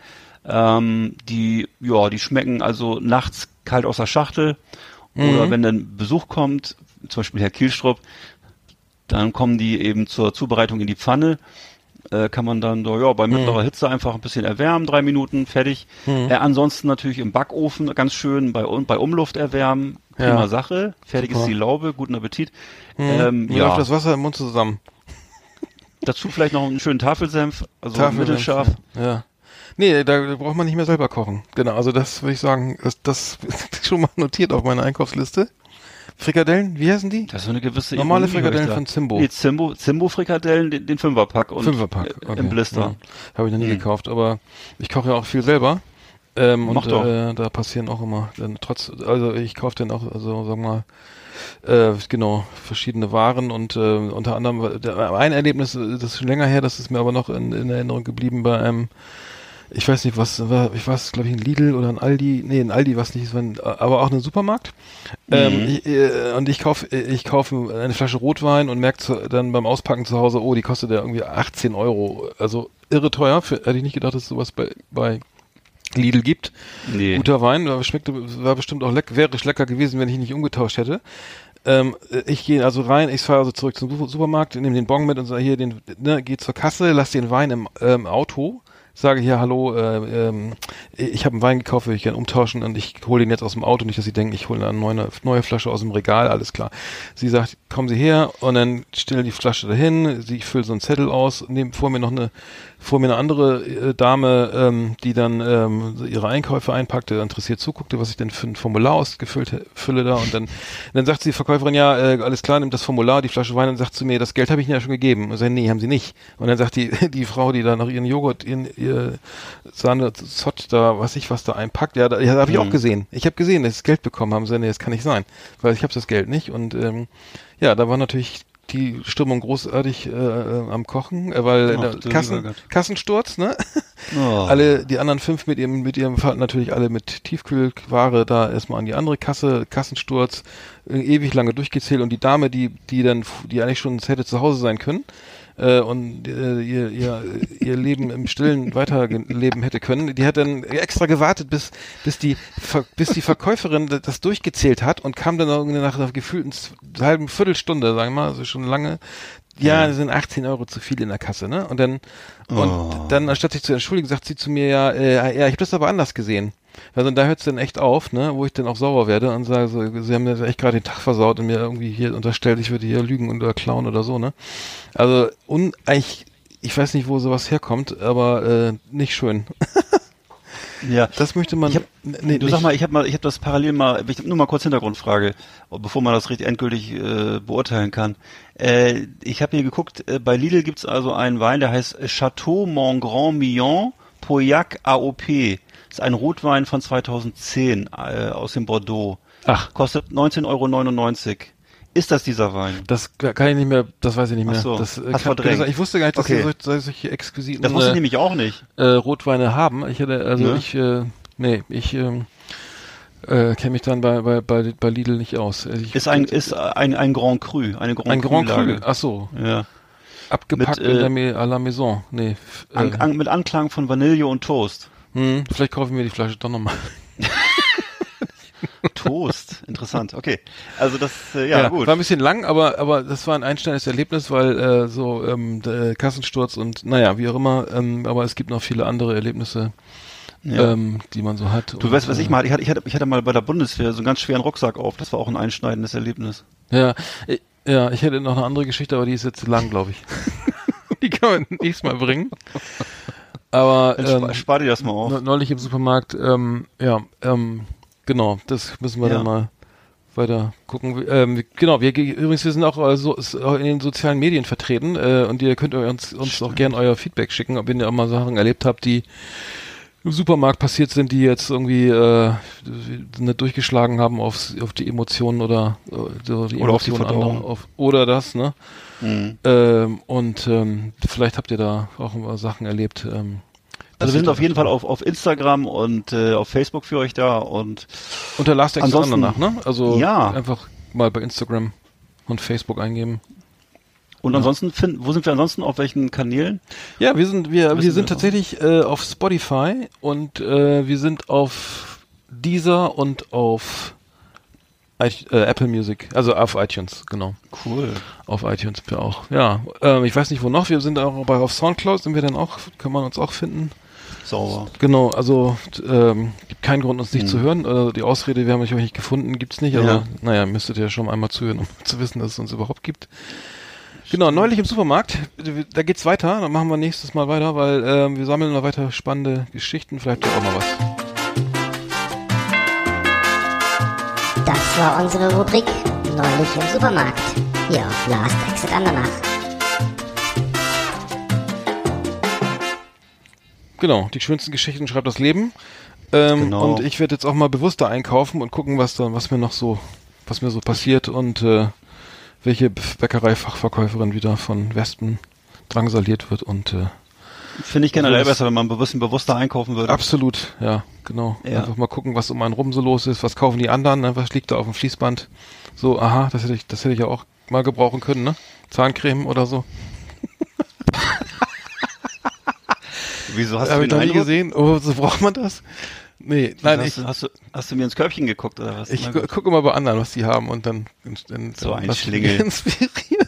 Ähm, die ja, die schmecken also nachts kalt aus der Schachtel. Oder wenn dann Besuch kommt, zum Beispiel Herr Kielstrup, dann kommen die eben zur Zubereitung in die Pfanne. Äh, kann man dann da, ja, bei mittlerer Hitze einfach ein bisschen erwärmen, drei Minuten, fertig. Äh, ansonsten natürlich im Backofen ganz schön bei, bei Umluft erwärmen. Prima Ja. Sache. Fertig Super. ist die Laube, guten Appetit. Ähm, Ähm, Mir ja, läuft das Wasser im Mund zusammen. dazu vielleicht noch einen schönen Tafelsenf, also Tafeln- mittelscharf. Ja. Nee, da braucht man nicht mehr selber kochen. Genau, also das würde ich sagen, das, das ist schon mal notiert auf meiner Einkaufsliste. Frikadellen, wie heißen die? Das ist so eine gewisse Normale Ironie, Frikadellen von Zimbo. Nee, Zimbo, Zimbo Frikadellen, den, den Fünferpack und Fünferpack, äh, okay. im Blister. Ja. Habe ich noch nie Hm. gekauft, aber ich koche ja auch viel selber. Ähm, Mach und doch. Äh, da passieren auch immer, dann trotz, also ich kaufe dann auch, also sagen wir mal, äh, genau, verschiedene Waren und äh, unter anderem der, ein Erlebnis, äh, das ist schon länger her, das ist mir aber noch in, in Erinnerung geblieben bei einem, ich weiß nicht, was war, ich weiß, glaube ich, ein Lidl oder ein Aldi, nee, ein Aldi was nicht, es war ein, aber auch ein Supermarkt. Ähm, ich, äh, und ich kaufe ich kaufe eine Flasche Rotwein und merke dann beim Auspacken zu Hause, oh, die kostet ja irgendwie 18 Euro. Also irre teuer. Für, hätte ich nicht gedacht, dass es sowas bei, bei Lidl gibt. Nee. Guter Wein, war, schmeckte, war bestimmt auch lecker, wäre lecker gewesen, wenn ich ihn nicht umgetauscht hätte. Ähm, ich gehe also rein, ich fahre also zurück zum Su- Supermarkt, nehme den Bon mit und sage hier, den, ne, gehe zur Kasse, lass den Wein im ähm, Auto, sage hier, hallo, äh, ähm, ich habe einen Wein gekauft, würde ich gerne umtauschen und ich hole den jetzt aus dem Auto, nicht, dass Sie denken, ich hole eine neue, neue Flasche aus dem Regal, alles klar. Sie sagt, kommen Sie her und dann stelle die Flasche dahin, sie füllt so einen Zettel aus, neben vor mir noch eine, vor mir eine andere äh, Dame, ähm, die dann ähm, ihre Einkäufe einpackte, interessiert zuguckte, was ich denn für ein Formular ausgefüllt fülle da und dann, dann sagt sie, die Verkäuferin, ja, äh, alles klar, nimmt das Formular, die Flasche Wein und sagt zu mir, das Geld habe ich Ihnen ja schon gegeben. Und sage, nee, haben Sie nicht. Und dann sagt die, die Frau, die da noch ihren Joghurt, ihren, ihr Sahne, Zott da, was ich was da einpackt, ja, da, ja, habe ich auch gesehen. Ich habe gesehen, dass sie das Geld bekommen haben. Sie nee, das kann nicht sein, weil ich habe das Geld nicht. Und ähm, ja, da war natürlich die Stimmung großartig äh, äh, am Kochen, äh, weil Ach, der du Kassen. Kassensturz, ne? Oh. Alle, die anderen fünf mit ihrem, mit ihrem Fall natürlich alle mit Tiefkühlware da erstmal an die andere Kasse, Kassensturz, äh, ewig lange durchgezählt und die Dame, die, die dann, die eigentlich schon hätte zu Hause sein können, äh, und äh, ihr, ihr, ihr Leben im Stillen weiterleben hätte können. Die hat dann extra gewartet, bis, bis, die, bis die Verkäuferin das durchgezählt hat und kam dann irgendwie nach einer gefühlten halben Viertelstunde, sagen wir mal, also schon lange. Ja, das sind 18 Euro zu viel in der Kasse, ne? Und dann, und dann, anstatt sich zu entschuldigen, sagt sie zu mir, ja, äh, ja, ich habe das aber anders gesehen. Also da hört es dann echt auf, ne, wo ich dann auch sauer werde und sage, so, sie haben mir echt gerade den Tag versaut und mir irgendwie hier unterstellt, ich würde hier lügen oder klauen oder so, ne? Also un eigentlich, ich weiß nicht, wo sowas herkommt, aber äh, nicht schön. Ja. Das möchte man. Ich hab, nee, du nicht- sag mal, ich habe mal, ich habe das parallel mal, ich nur mal kurz Hintergrundfrage, bevor man das richtig endgültig äh, beurteilen kann. Äh, ich habe hier geguckt, äh, bei Lidl gibt's also einen Wein, der heißt Chateau Montgrand Millon Pauillac AOP. Ist ein Rotwein von 2010 äh, aus dem Bordeaux. Ach. Kostet 19,99 Euro. Ist das dieser Wein? Das kann ich nicht mehr, das weiß ich nicht mehr. Ach so, das, äh, hast verdrängt. ich wusste gar nicht, dass Okay. solche, solche exquisiten Das wusste ich äh, nämlich auch nicht. äh, Rotweine haben. Ich hätte, also Ne? ich, äh, nee, ich ähm, äh, kenne mich dann bei, bei, bei, bei Lidl nicht aus. Also ich, Ist ein, ist ein, ein Grand Cru, eine Grand ein Grand Cru. Cru-Lage. Ach so, Ja. abgepackt Mit, in äh, der Ma- à la Maison. Nee, f- äh, An, an, mit Anklang von Vanille und Toast. Hm, vielleicht kaufen wir die Flasche doch nochmal. Toast, interessant. Okay, also das, äh, ja, gut. War ein bisschen lang, aber aber das war ein einstellendes Erlebnis, weil äh, so ähm, der Kassensturz und naja, wie auch immer, ähm, aber es gibt noch viele andere Erlebnisse, Ja. ähm, die man so hat. Du weißt, was ich mal, ich hatte, ich hatte, ich hatte mal bei der Bundeswehr so einen ganz schweren Rucksack auf. Das war auch ein einschneidendes Erlebnis. Ja, ich, ja, ich hätte noch eine andere Geschichte, aber die ist jetzt zu lang, glaube ich. die kann man nächstes Mal bringen. Aber Dann ähm, spar dir das mal auf. neu- neulich im Supermarkt, ähm, ja, ähm, genau, das müssen wir Ja. dann mal weiter gucken. Ähm, genau, wir ge- übrigens, wir sind auch so, s- auch in den sozialen Medien vertreten äh, und ihr könnt uns, uns auch gern euer Feedback schicken, ob ihr auch mal Sachen erlebt habt, die im Supermarkt passiert sind, die jetzt irgendwie äh, nicht durchgeschlagen haben aufs, auf die Emotionen oder, äh, die Oder auf die Emotionen Verdauung. auf, oder das, ne? Mhm. Ähm, und ähm, vielleicht habt ihr da auch mal Sachen erlebt. Ähm, Also wir sind auf jeden Fall auf, auf Instagram und äh, auf Facebook für euch da und unter Last Exit danach, ne? Also Ja. einfach mal bei Instagram und Facebook eingeben. Und ansonsten finden, wo sind wir ansonsten auf welchen Kanälen? Ja, wir sind wir Wissen wir wir sind noch. tatsächlich äh, auf Spotify und äh, wir sind auf Deezer und auf I äh, Apple Music, also auf iTunes, genau. Cool. Auf iTunes wir auch. Ja, ähm, ich weiß nicht wo noch. Wir sind auch bei auf Soundcloud sind wir dann auch, kann man uns auch finden. Sauber. Genau, also ähm, gibt keinen Grund, uns nicht zu hören. Also die Ausrede, wir haben euch nicht gefunden, gibt's nicht. Also, Ja. naja, müsstet ihr schon mal einmal zuhören, um zu wissen, dass es uns überhaupt gibt. Genau, neulich im Supermarkt, da geht's weiter, dann machen wir nächstes Mal weiter, weil ähm, wir sammeln noch weiter spannende Geschichten, vielleicht auch mal was. Das war unsere Rubrik Neulich im Supermarkt. Hier auf Last Exit Andernach. Genau, die schönsten Geschichten schreibt das Leben. Ähm, Genau. Und ich werde jetzt auch mal bewusster einkaufen und gucken, was da, was mir noch so, was mir so passiert und äh, welche Bäckerei-Fachverkäuferin wieder von Wespen drangsaliert wird und äh, Finde ich generell besser, wenn man ein bisschen bewusster einkaufen würde. Absolut, ja, genau. Ja. Einfach mal gucken, was um einen rum so los ist, was kaufen die anderen, ne? was liegt da auf dem Fließband. So, aha, das hätte ich, das hätte ich ja auch mal gebrauchen können, ne? Zahncreme oder so. Wieso hast Habe du ich noch nie gesehen. Oh, so braucht man das? Nee, nein, hast, ich, du, hast, du, hast du mir ins Körbchen geguckt oder was? ich gucke mal bei anderen, was die haben und dann, dann So ein Schlingel. inspirieren.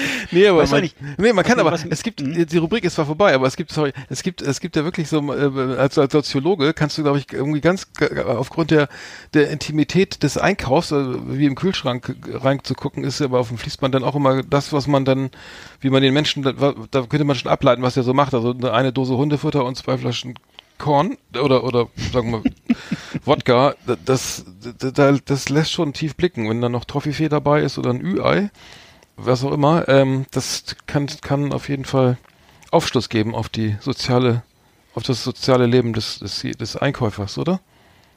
nee, aber man, nicht- nee, man kann aber, was- es gibt, Mhm. die Rubrik ist zwar vorbei, aber es gibt, sorry, es gibt, es gibt ja wirklich so, äh, als, als Soziologe kannst du, glaube ich, irgendwie ganz, äh, aufgrund der, der Intimität des Einkaufs, also wie im Kühlschrank reinzugucken, ist aber auf dem Fließband dann auch immer das, was man dann, wie man den Menschen, da, da könnte man schon ableiten, was er so macht, also eine Dose Hundefutter und zwei Flaschen Korn oder oder sagen wir Wodka, das, das das lässt schon tief blicken, wenn da noch Toffifee dabei ist oder ein Ü-Ei, was auch immer, ähm, das kann kann auf jeden Fall Aufschluss geben auf die soziale auf das soziale Leben des des, des Einkäufers, oder?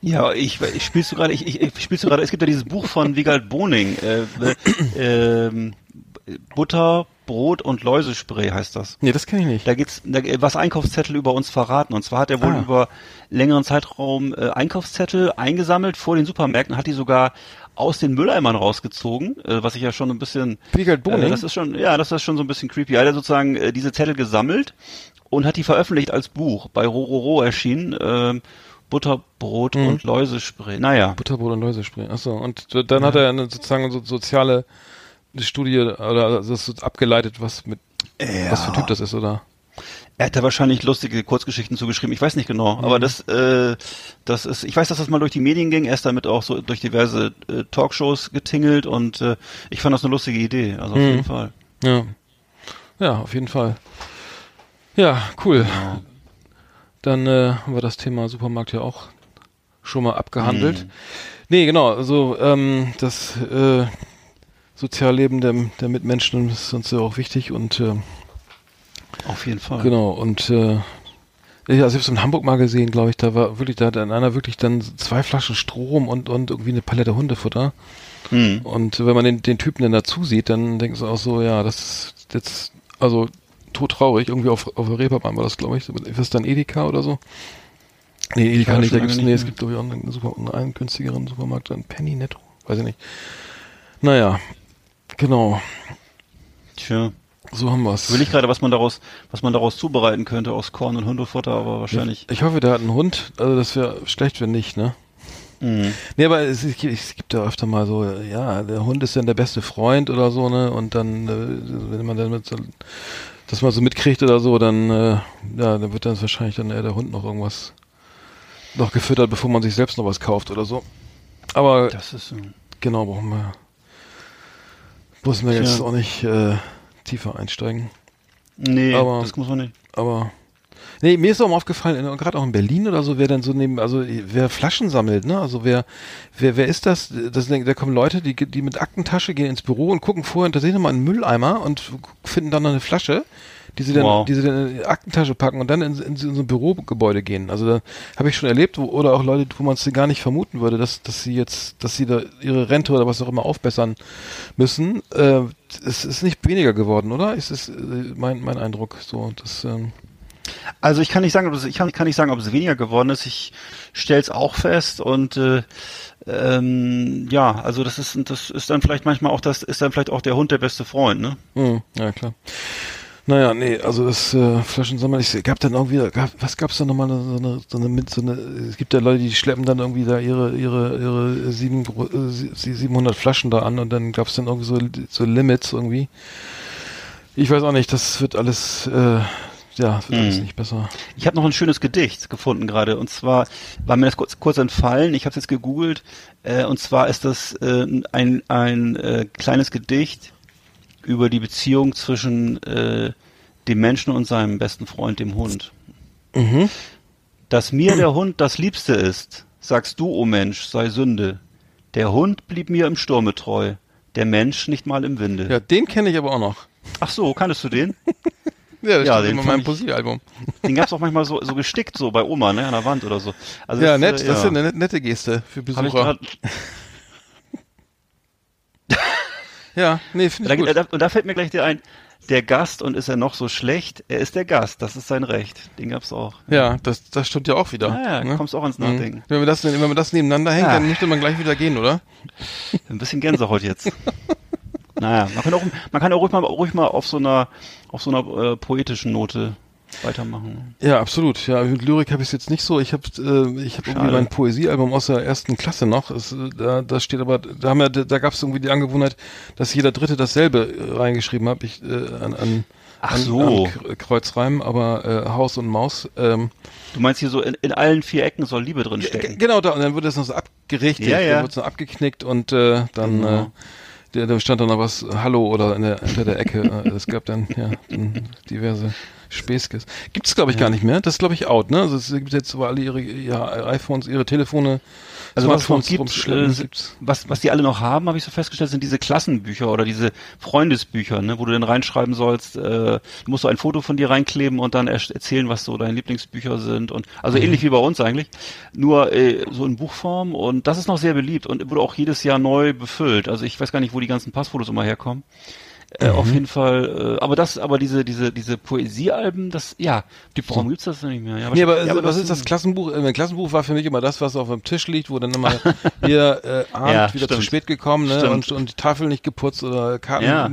Ja, ich, ich spielst du gerade, ich, ich, ich spielst du gerade, es gibt ja dieses Buch von Wiegald Boning, äh, äh, ähm, Butter, Brot und Läusespray heißt das. Nee, das kenne ich nicht. Da geht's, da, was Einkaufszettel über uns verraten. Und zwar hat er wohl Ah. über längeren Zeitraum äh, Einkaufszettel eingesammelt vor den Supermärkten, hat die sogar aus den Mülleimern rausgezogen, äh, was ich ja schon ein bisschen. Boning? Äh, das ist schon, ja, das ist schon so ein bisschen creepy. Er hat ja sozusagen äh, diese Zettel gesammelt und hat die veröffentlicht als Buch bei Rororo erschienen. ähm, Butter, Brot Mhm. und Läusespray. Naja. Butterbrot und Läusespray. Achso, und dann hat er eine, sozusagen so soziale Studie oder das ist abgeleitet, was mit was für ein Typ das ist, oder? Er hat da wahrscheinlich lustige Kurzgeschichten zugeschrieben. Ich weiß nicht genau, aber Mhm. das, äh, das ist, ich weiß, dass das mal durch die Medien ging. Er ist damit auch so durch diverse äh, Talkshows getingelt und äh, ich fand das eine lustige Idee. Also auf Mhm. jeden Fall. Ja. Ja, auf jeden Fall. Ja, cool. Dann äh, haben wir das Thema Supermarkt ja auch schon mal abgehandelt. Mhm. Nee, genau, also ähm, das äh, Sozialleben der, der Mitmenschen ist uns ja auch wichtig und äh, Auf jeden Fall. genau, und äh, Ja, also ich habe es in Hamburg mal gesehen, glaube ich, da war wirklich, da hat dann einer wirklich dann zwei Flaschen Strom und, und irgendwie eine Palette Hundefutter. Hm. Und wenn man den, den Typen dann dazu sieht, dann denkst du auch so, ja, das ist jetzt, also todtraurig, irgendwie auf, auf der Reeperbahn war das, glaube ich. Ist das dann Edeka oder so? Nee, Edeka nicht, da gibt's, lange nee, nicht es gibt, glaube ich, auch einen, super, einen günstigeren Supermarkt, einen Penny Netto, weiß ich nicht. Naja, genau, Tja. so haben wir's. Will ich gerade, was man daraus, was man daraus zubereiten könnte aus Korn und Hundefutter, aber wahrscheinlich. Ich hoffe, der hat einen Hund, also das wäre schlecht, wenn nicht, ne? Mhm. Nee, aber es, es, gibt- es gibt ja öfter mal so, ja, der Hund ist dann der beste Freund oder so, ne? Und dann, äh, wenn man dann mit so, das mal so mitkriegt oder so, dann, äh, ja, dann wird dann wahrscheinlich dann eher der Hund noch irgendwas noch gefüttert, bevor man sich selbst noch was kauft oder so. Aber Das ist so. genau, brauchen wir, müssen wir jetzt Tja. auch nicht äh, tiefer einsteigen. Nee, Aber- das muss man nicht. Aber nee, mir ist auch mal aufgefallen, in- gerade auch in Berlin oder so, wer dann so neben, also wer Flaschen sammelt, ne? Also wer, wer, wer ist das? das da kommen Leute, die, die mit Aktentasche gehen ins Büro und gucken vorher tatsächlich mal einen Mülleimer und finden dann noch eine Flasche, die sie dann, Wow. die sie dann in die Aktentasche packen und dann in, in, so ein Bürogebäude gehen. Also da habe ich schon erlebt, wo, oder auch Leute, wo man es gar nicht vermuten würde, dass, dass sie jetzt, dass sie da ihre Rente oder was auch immer aufbessern müssen. Äh, es ist nicht weniger geworden, oder? Es ist äh, mein, mein Eindruck so. Das, ähm, Also ich kann nicht sagen, ob es, ich kann, kann nicht sagen, ob es weniger geworden ist. Ich stelle es auch fest und äh, ähm, ja, also das ist das ist dann vielleicht manchmal auch das ist dann vielleicht auch der Hund der beste Freund, ne? Hm, ja, klar. Naja, nee, also das äh, Flaschensammeln, ich gab dann irgendwie, gab, was gab's da nochmal, so eine, so eine, mit, so eine, es gibt ja Leute, die schleppen dann irgendwie da ihre, ihre, ihre sieben, äh, sie- 700 Flaschen da an und dann gab's dann irgendwie so, so Limits irgendwie. Ich weiß auch nicht, das wird alles, äh, ja, wird alles Hm. nicht besser. Ich habe noch ein schönes Gedicht gefunden gerade und zwar war mir das kurz, kurz entfallen. Ich habe es jetzt gegoogelt äh, und zwar ist das äh, ein ein äh, kleines Gedicht über die Beziehung zwischen äh, dem Menschen und seinem besten Freund, dem Hund. Mhm. Dass mir der Hund das Liebste ist, sagst du, o Mensch, sei Sünde. Der Hund blieb mir im Sturme treu, der Mensch nicht mal im Winde. Ja, den kenne ich aber auch noch. Ach so, kanntest du den? Ja, das Ja, den immer in fand meinem ich- Poesiealbum. Den gab's auch manchmal so, so gestickt, so bei Oma, ne, an der Wand oder so. Also Ja, das, nett, äh, das ist ja eine net- nette Geste für Besucher. Ja, nee, finde da, ich gut. da, und da fällt mir gleich der ein, der Gast und ist er noch so schlecht, er ist der Gast, das ist sein Recht. Den gab's auch. Ja, das, das stimmt ja auch wieder. Ja, ja, kommst auch ans Nachdenken. Mhm. Wenn man das, wenn man das nebeneinander hängt, Ah. dann müsste man gleich wieder gehen, oder? Ein bisschen Gänsehaut jetzt. Naja, man kann auch, man kann auch ruhig mal, ruhig mal auf so einer, auf so einer äh, poetischen Note weitermachen. Ja, absolut. Ja, mit Lyrik habe ich es jetzt nicht so. Ich habe äh, ich habe irgendwie mein Poesiealbum aus der ersten Klasse noch. Es, äh, da, da steht aber, da haben wir, da gab es irgendwie die Angewohnheit, dass jeder Dritte dasselbe äh, reingeschrieben hat. Ich äh, an, an, Ach so. an Kreuzreim, aber äh, Haus und Maus. Ähm, Du meinst hier so, in, in allen vier Ecken soll Liebe drin stecken. Genau, da, und dann wird das noch so abgerichtet, Ja, ja. dann wird es noch abgeknickt und äh, dann Genau. äh, da, da stand dann noch was Hallo oder in der, hinter der Ecke. Es gab dann ja dann diverse Späßkes. Gibt es glaube ich gar nicht mehr. Das ist glaube ich out, ne? Also es gibt jetzt alle ihre ja, iPhones, ihre Telefone, Also was Smartphones gibt, äh, was, was die alle noch haben, habe ich so festgestellt, sind diese Klassenbücher oder diese Freundesbücher, ne, wo du dann reinschreiben sollst, äh, du musst so ein Foto von dir reinkleben und dann erst erzählen, was so deine Lieblingsbücher sind und also Mhm. ähnlich wie bei uns eigentlich, nur äh, so in Buchform und das ist noch sehr beliebt und wurde auch jedes Jahr neu befüllt. Also ich weiß gar nicht, wo die ganzen Passfotos immer herkommen. Äh, Auf Mhm. jeden Fall, äh, aber das, aber diese, diese, diese Poesiealben, das, ja, warum gibt's das nicht mehr? Ja, Nee, aber, ja, was ist das Klassenbuch? Äh, Ein Klassenbuch war für mich immer das, was auf dem Tisch liegt, wo dann immer jeder äh, Abend Ja, wieder zu stimmt. spät gekommen ne? Stimmt. und, und die Tafel nicht geputzt oder Karten Ja.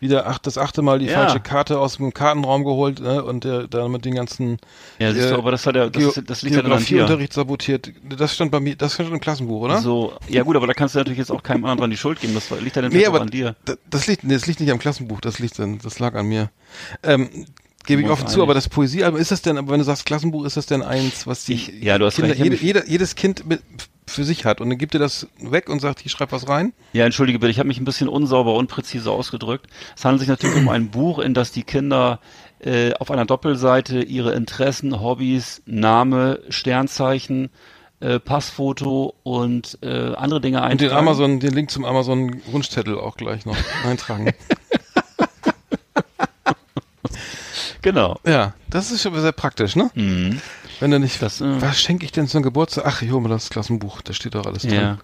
wieder ach, das achte Mal die falsche Karte aus dem Kartenraum geholt ne? und der, da mit den ganzen Ja, siehst du, äh, aber das hat ja, das, das liegt ja dann an dir. Geografieunterricht sabotiert. Das stand bei mir, das stand im Klassenbuch, oder? So, ja gut, aber da kannst du natürlich jetzt auch keinem anderen die Schuld geben. Das liegt ja dann nee, aber an dir. da- das liegt, das liegt nicht am Klassenbuch, das liegt dann, das lag an mir. Ähm, Gebe ich offen zu, aber das Poesiealbum, ist das denn, aber wenn du sagst Klassenbuch, ist das denn eins, was die Ich- ja, du hast Kinder, recht, ich jede, jeder, jedes Kind mit, für sich hat und dann gibt ihr das weg und sagt, hier schreib was rein? Ja, entschuldige bitte, ich habe mich ein bisschen unsauber, unpräzise ausgedrückt. Es handelt sich natürlich um ein Buch, in das die Kinder äh, auf einer Doppelseite ihre Interessen, Hobbys, Name, Sternzeichen, äh, Passfoto und äh, andere Dinge eintragen. Und den Amazon, den Link zum Amazon Wunschzettel auch gleich noch eintragen. Genau. ja, das ist schon sehr praktisch, ne? Mhm. Wenn du nicht, Das, äh, was schenke ich denn zum Geburtstag? Ach, hole mir das Klassenbuch, da steht doch alles drin. Ja.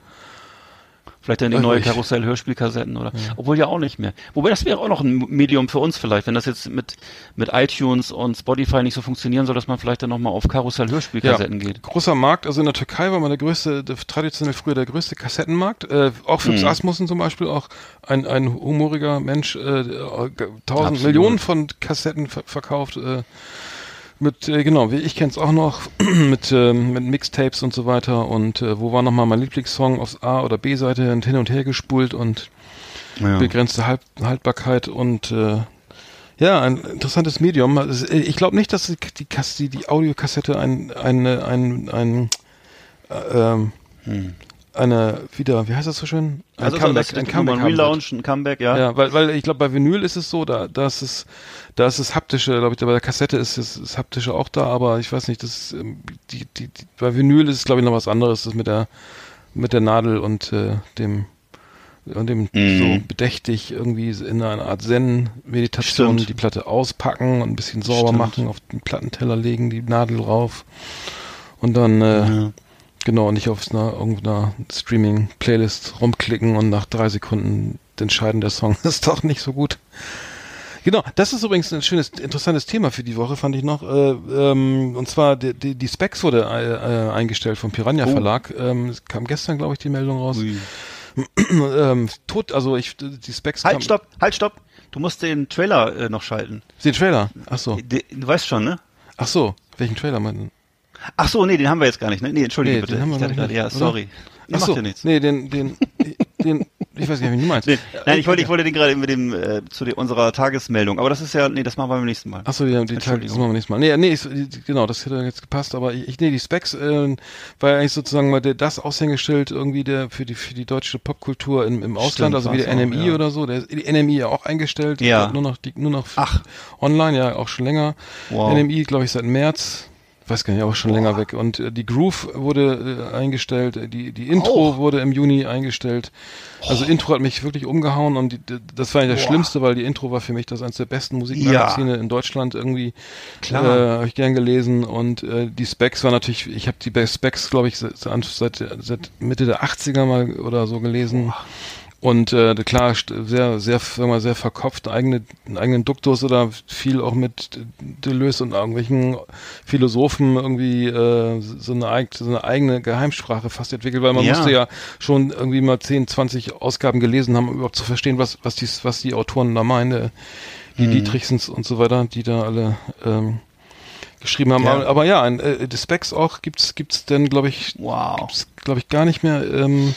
Vielleicht dann die neue Karussell-Hörspielkassetten oder, obwohl ja auch nicht mehr. Wobei das wäre auch noch ein Medium für uns vielleicht, wenn das jetzt mit, mit iTunes und Spotify nicht so funktionieren soll, dass man vielleicht dann nochmal auf Karussell-Hörspielkassetten geht. Großer Markt, also in der Türkei war mal der größte, der, traditionell früher der größte Kassettenmarkt. Äh, auch Phipps Mhm. Asmussen zum Beispiel, auch ein, ein humoriger Mensch, äh, äh, tausend. Millionen von Kassetten ver verkauft. Äh, mit, äh, genau, wie ich kenne es auch noch, mit, äh, mit Mixtapes und so weiter. Und äh, wo war nochmal mein Lieblingssong aufs A- oder B-Seite und hin und her gespult und Ja. begrenzte halt Haltbarkeit und äh, ja, ein interessantes Medium. Also, äh, Ich glaube nicht, dass die, Kass- die, die Audiokassette ein, eine, ein, ein, äh, ähm, eine, wieder, wie heißt das so schön? Ein Also Comeback, das, ein Comeback ein. Relaunch, ein Comeback, ja. Ja, weil, weil ich glaube, bei Vinyl ist es so, da, da ist es, da ist es haptische, glaube ich, bei der Kassette ist es das haptische auch da, aber ich weiß nicht, das ist, ähm, die, die, die, bei Vinyl ist es, glaube ich, noch was anderes, das mit der, mit der Nadel und äh, dem, und dem Mhm. so bedächtig irgendwie in einer Art Zen-Meditation die Platte auspacken und ein bisschen sauber Stimmt. machen, auf den Plattenteller legen, die Nadel rauf und dann, äh, Ja. Genau, nicht auf einer, irgendeiner Streaming-Playlist rumklicken und nach drei Sekunden entscheiden, der Song ist doch nicht so gut. Genau, das ist übrigens ein schönes, interessantes Thema für die Woche, fand ich noch. Äh, ähm, und zwar die, die, die Specs wurde äh, äh, eingestellt vom Piranha Oh. Verlag. Ähm, es kam gestern, glaube ich, die Meldung raus. Ähm, tot, also ich, die Specs Halt, kam, stopp, halt, stopp. Du musst den Trailer äh, noch schalten. Den Trailer. Ach so. De, du weißt schon, ne? Ach so. Welchen Trailer meinten? Ach so, nee, den haben wir jetzt gar nicht, ne? Nee, entschuldige Nee, bitte. den haben wir ich noch gerade, nicht, ja, sorry. Ach macht so. ja nichts. Nee, den, den, den, ich weiß gar nicht, wie du meinst. Nee, nein, ich wollte, ich wollte den gerade mit dem äh, zu der, unserer Tagesmeldung, aber das ist ja, nee, das machen wir beim nächsten Mal. Ach so, ja, die Tage, das Entschuldigung. machen wir nächstes Mal. Nee, nee, ist, genau, das hätte jetzt gepasst, aber ich, nee, die Specs äh, war ja eigentlich sozusagen mal der, das Aushängeschild irgendwie der für die für die deutsche Popkultur im, im Ausland, also wie der war's auch, NMI ja. oder so, der ist die NMI ja auch eingestellt, Ja. nur noch die, nur noch Ach. online, ja, auch schon länger. Wow. NMI, glaube ich, seit März. Weiß gar nicht, auch schon länger weg. Und äh, die Groove wurde äh, eingestellt, äh, die, die Intro Auch. wurde im Juni eingestellt. Also Intro hat mich wirklich umgehauen und die, die, das war ja das Boah. Schlimmste, weil die Intro war für mich das eines der besten Musikmagazine in Deutschland irgendwie. Klar. Äh, habe ich gern gelesen und äh, die Specs war natürlich, ich habe die Specs, glaube ich, seit, seit, seit Mitte der 80er mal oder so gelesen. Und äh, klar, sehr, sehr, sagen wir mal, sehr verkopft, eigene, einen eigenen Duktus oder viel auch mit Deleuze und irgendwelchen Philosophen irgendwie äh, so, eine, so eine eigene Geheimsprache fast entwickelt, weil man Ja. musste ja schon irgendwie mal 10, 20 Ausgaben gelesen haben, um überhaupt zu verstehen, was, was, die, was die Autoren da meinen, äh, die Mhm. Dietrichsens und so weiter, die da alle ähm, geschrieben haben. Ja. Aber, aber ja, ein, äh, die Specs auch gibt's gibt's denn, glaube ich, Wow. gibt's glaube ich gar nicht mehr. Ähm,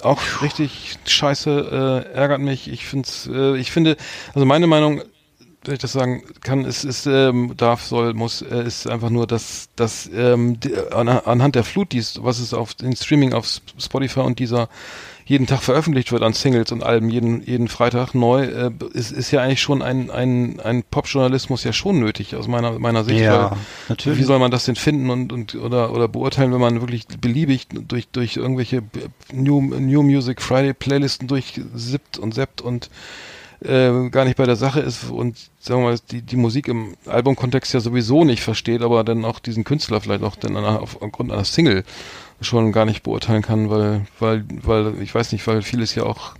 auch richtig scheiße, äh, ärgert mich. Ich find's, äh, ich finde, also meine Meinung, wenn ich das sagen kann, ist, ist ähm, darf, soll, muss, äh, ist einfach nur, dass, dass ähm, die, an, anhand der Flut, dies, was es auf den Streaming auf Spotify und dieser jeden Tag veröffentlicht wird an Singles und Alben, jeden, jeden Freitag neu, äh, ist, ist ja eigentlich schon ein, ein, ein Popjournalismus ja schon nötig aus meiner, meiner Sicht. Ja, natürlich. Wie soll man das denn finden und, und oder, oder beurteilen, wenn man wirklich beliebig durch, durch irgendwelche New, New Music Friday Playlisten durchsippt und seppt und äh, gar nicht bei der Sache ist und sagen wir mal, die, die Musik im Albumkontext ja sowieso nicht versteht, aber dann auch diesen Künstler vielleicht auch dann auf, aufgrund einer Single schon gar nicht beurteilen kann, weil, weil, weil, ich weiß nicht, weil vieles ja auch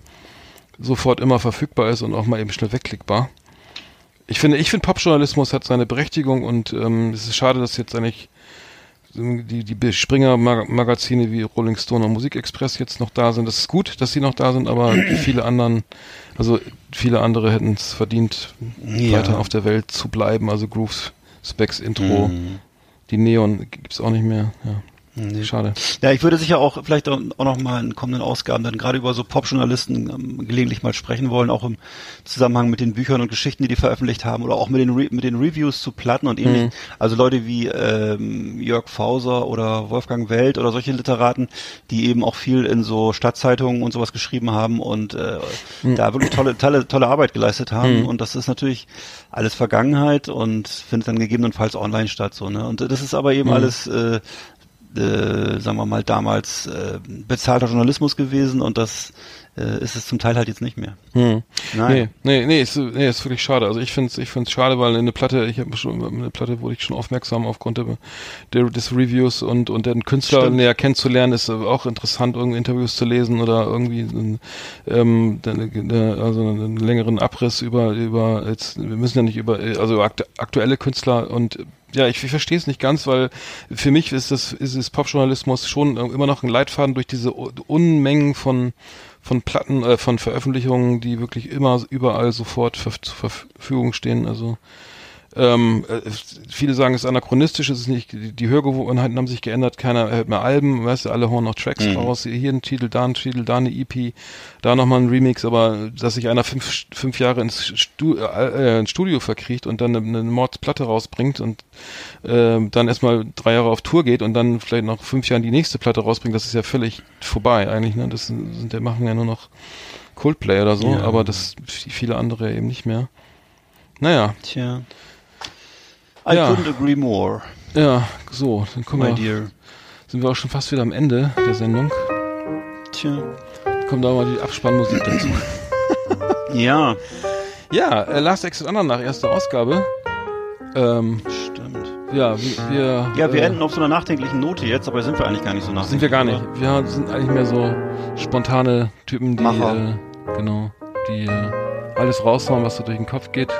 sofort immer verfügbar ist und auch mal eben schnell wegklickbar. Ich finde, ich finde Popjournalismus hat seine Berechtigung und ähm, es ist schade, dass jetzt eigentlich die, die Springer-Magazine wie Rolling Stone und Musikexpress jetzt noch da sind. Das ist gut, dass sie noch da sind, aber viele anderen, also viele andere hätten es verdient, Ja. weiter auf der Welt zu bleiben. Also Grooves, Specs, Intro, die Neon gibt's auch nicht mehr. Ja. Nee. Schade. Ja, ich würde sicher auch vielleicht auch noch mal in kommenden Ausgaben dann gerade über so Popjournalisten ähm, gelegentlich mal sprechen wollen, auch im Zusammenhang mit den Büchern und Geschichten, die die veröffentlicht haben oder auch mit den Re mit den Reviews zu Platten und ähnlichem. Also Leute wie ähm, Jörg Fauser oder Wolfgang Welt oder solche Literaten, die eben auch viel in so Stadtzeitungen und sowas geschrieben haben und äh, da wirklich tolle tolle tolle Arbeit geleistet haben und das ist natürlich alles Vergangenheit und findet dann gegebenenfalls online statt so ne und das ist aber eben alles äh, äh, sagen wir mal, damals äh, bezahlter Journalismus gewesen und das äh, ist es zum Teil halt jetzt nicht mehr. Hm. Nein. Nee, nee, nee, ist, nee, ist wirklich schade. Also ich finde es ich find's schade, weil eine Platte, ich habe schon eine Platte wurde ich schon aufmerksam aufgrund der, der des Reviews und und den Künstler Stimmt. näher kennenzulernen, ist auch interessant, irgendwie Interviews zu lesen oder irgendwie ähm, also einen längeren Abriss über über jetzt wir müssen ja nicht über also aktuelle Künstler und ja, ich, ich verstehe es nicht ganz, weil für mich ist das ist es Popjournalismus schon immer noch ein Leitfaden durch diese Unmengen von von Platten, äh, von Veröffentlichungen, die wirklich immer überall sofort zur Verfügung stehen. Also ähm, äh, viele sagen, es ist anachronistisch, es ist nicht, die, die Hörgewohnheiten haben sich geändert, keiner hört mehr Alben, weißt du, alle hauen noch Tracks Mhm. raus, hier ein Titel, da ein Titel, da eine EP, da nochmal ein Remix, aber dass sich einer fünf, fünf Jahre ins, Stu äh, ins Studio verkriecht und dann eine, eine Mordsplatte rausbringt und ähm, dann erstmal drei Jahre auf Tour geht und dann vielleicht nach fünf Jahren die nächste Platte rausbringt, das ist ja völlig vorbei eigentlich, ne? Das sind, der machen ja nur noch Coldplay oder so, Ja. aber das viele andere eben nicht mehr. Naja, Tja. I Ja. couldn't agree more, ja, so, dann kommen my wir, dear. sind wir auch schon fast wieder am Ende der Sendung. Tja. Kommt da mal die Abspannmusik dazu. Ja, Ja, äh, Last Exit Andernach, erste Ausgabe. Ähm, stimmt. ja, wir, Ja, wir äh, enden auf so einer nachdenklichen Note jetzt, aber sind wir eigentlich gar nicht so nachdenklich. sind wir gar nicht. oder? Wir sind eigentlich mehr so spontane Typen, die, äh, genau, die äh, alles raushauen, was so durch den Kopf geht.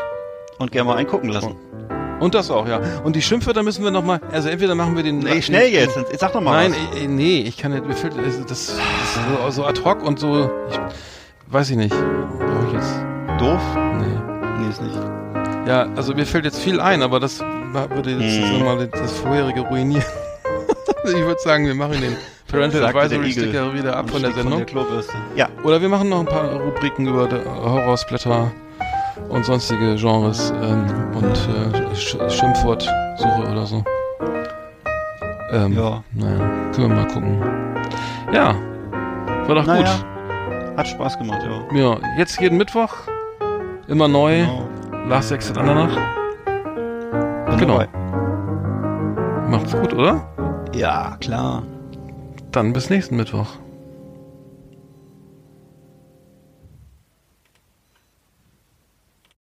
Und gerne mal eingucken lassen. Und das auch, ja. Und die Schimpfwörter müssen wir noch mal, also entweder machen wir den... Nee, den- schnell jetzt. Jetzt sag doch mal Nein, was. äh, nee, ich kann nicht, mir fehlt, also das, das ist so, so ad hoc und so, ich, weiß ich nicht. Brauche ich jetzt, Doof? nee. Nee, ist nicht. Ja, also mir fällt jetzt viel ein, aber das würde jetzt Hm. nochmal das vorherige ruinieren. ich würde sagen, wir machen den Parental der Advisory Sticker wieder ab von der Sendung. Klobürste. Ja. Oder wir machen noch ein paar Rubriken über Horrorsblätter und sonstige Genres ähm, und äh, Sch Schimpfwortsuche oder so. Ähm, Ja. Naja, können wir mal gucken. Ja, war doch Naja, hat Spaß gemacht, ja. gut. Ja, jetzt jeden Mittwoch, immer neu, Genau. Last Exit Andernach. Bin Genau. dabei. Macht's gut, oder? Ja, klar. Dann bis nächsten Mittwoch.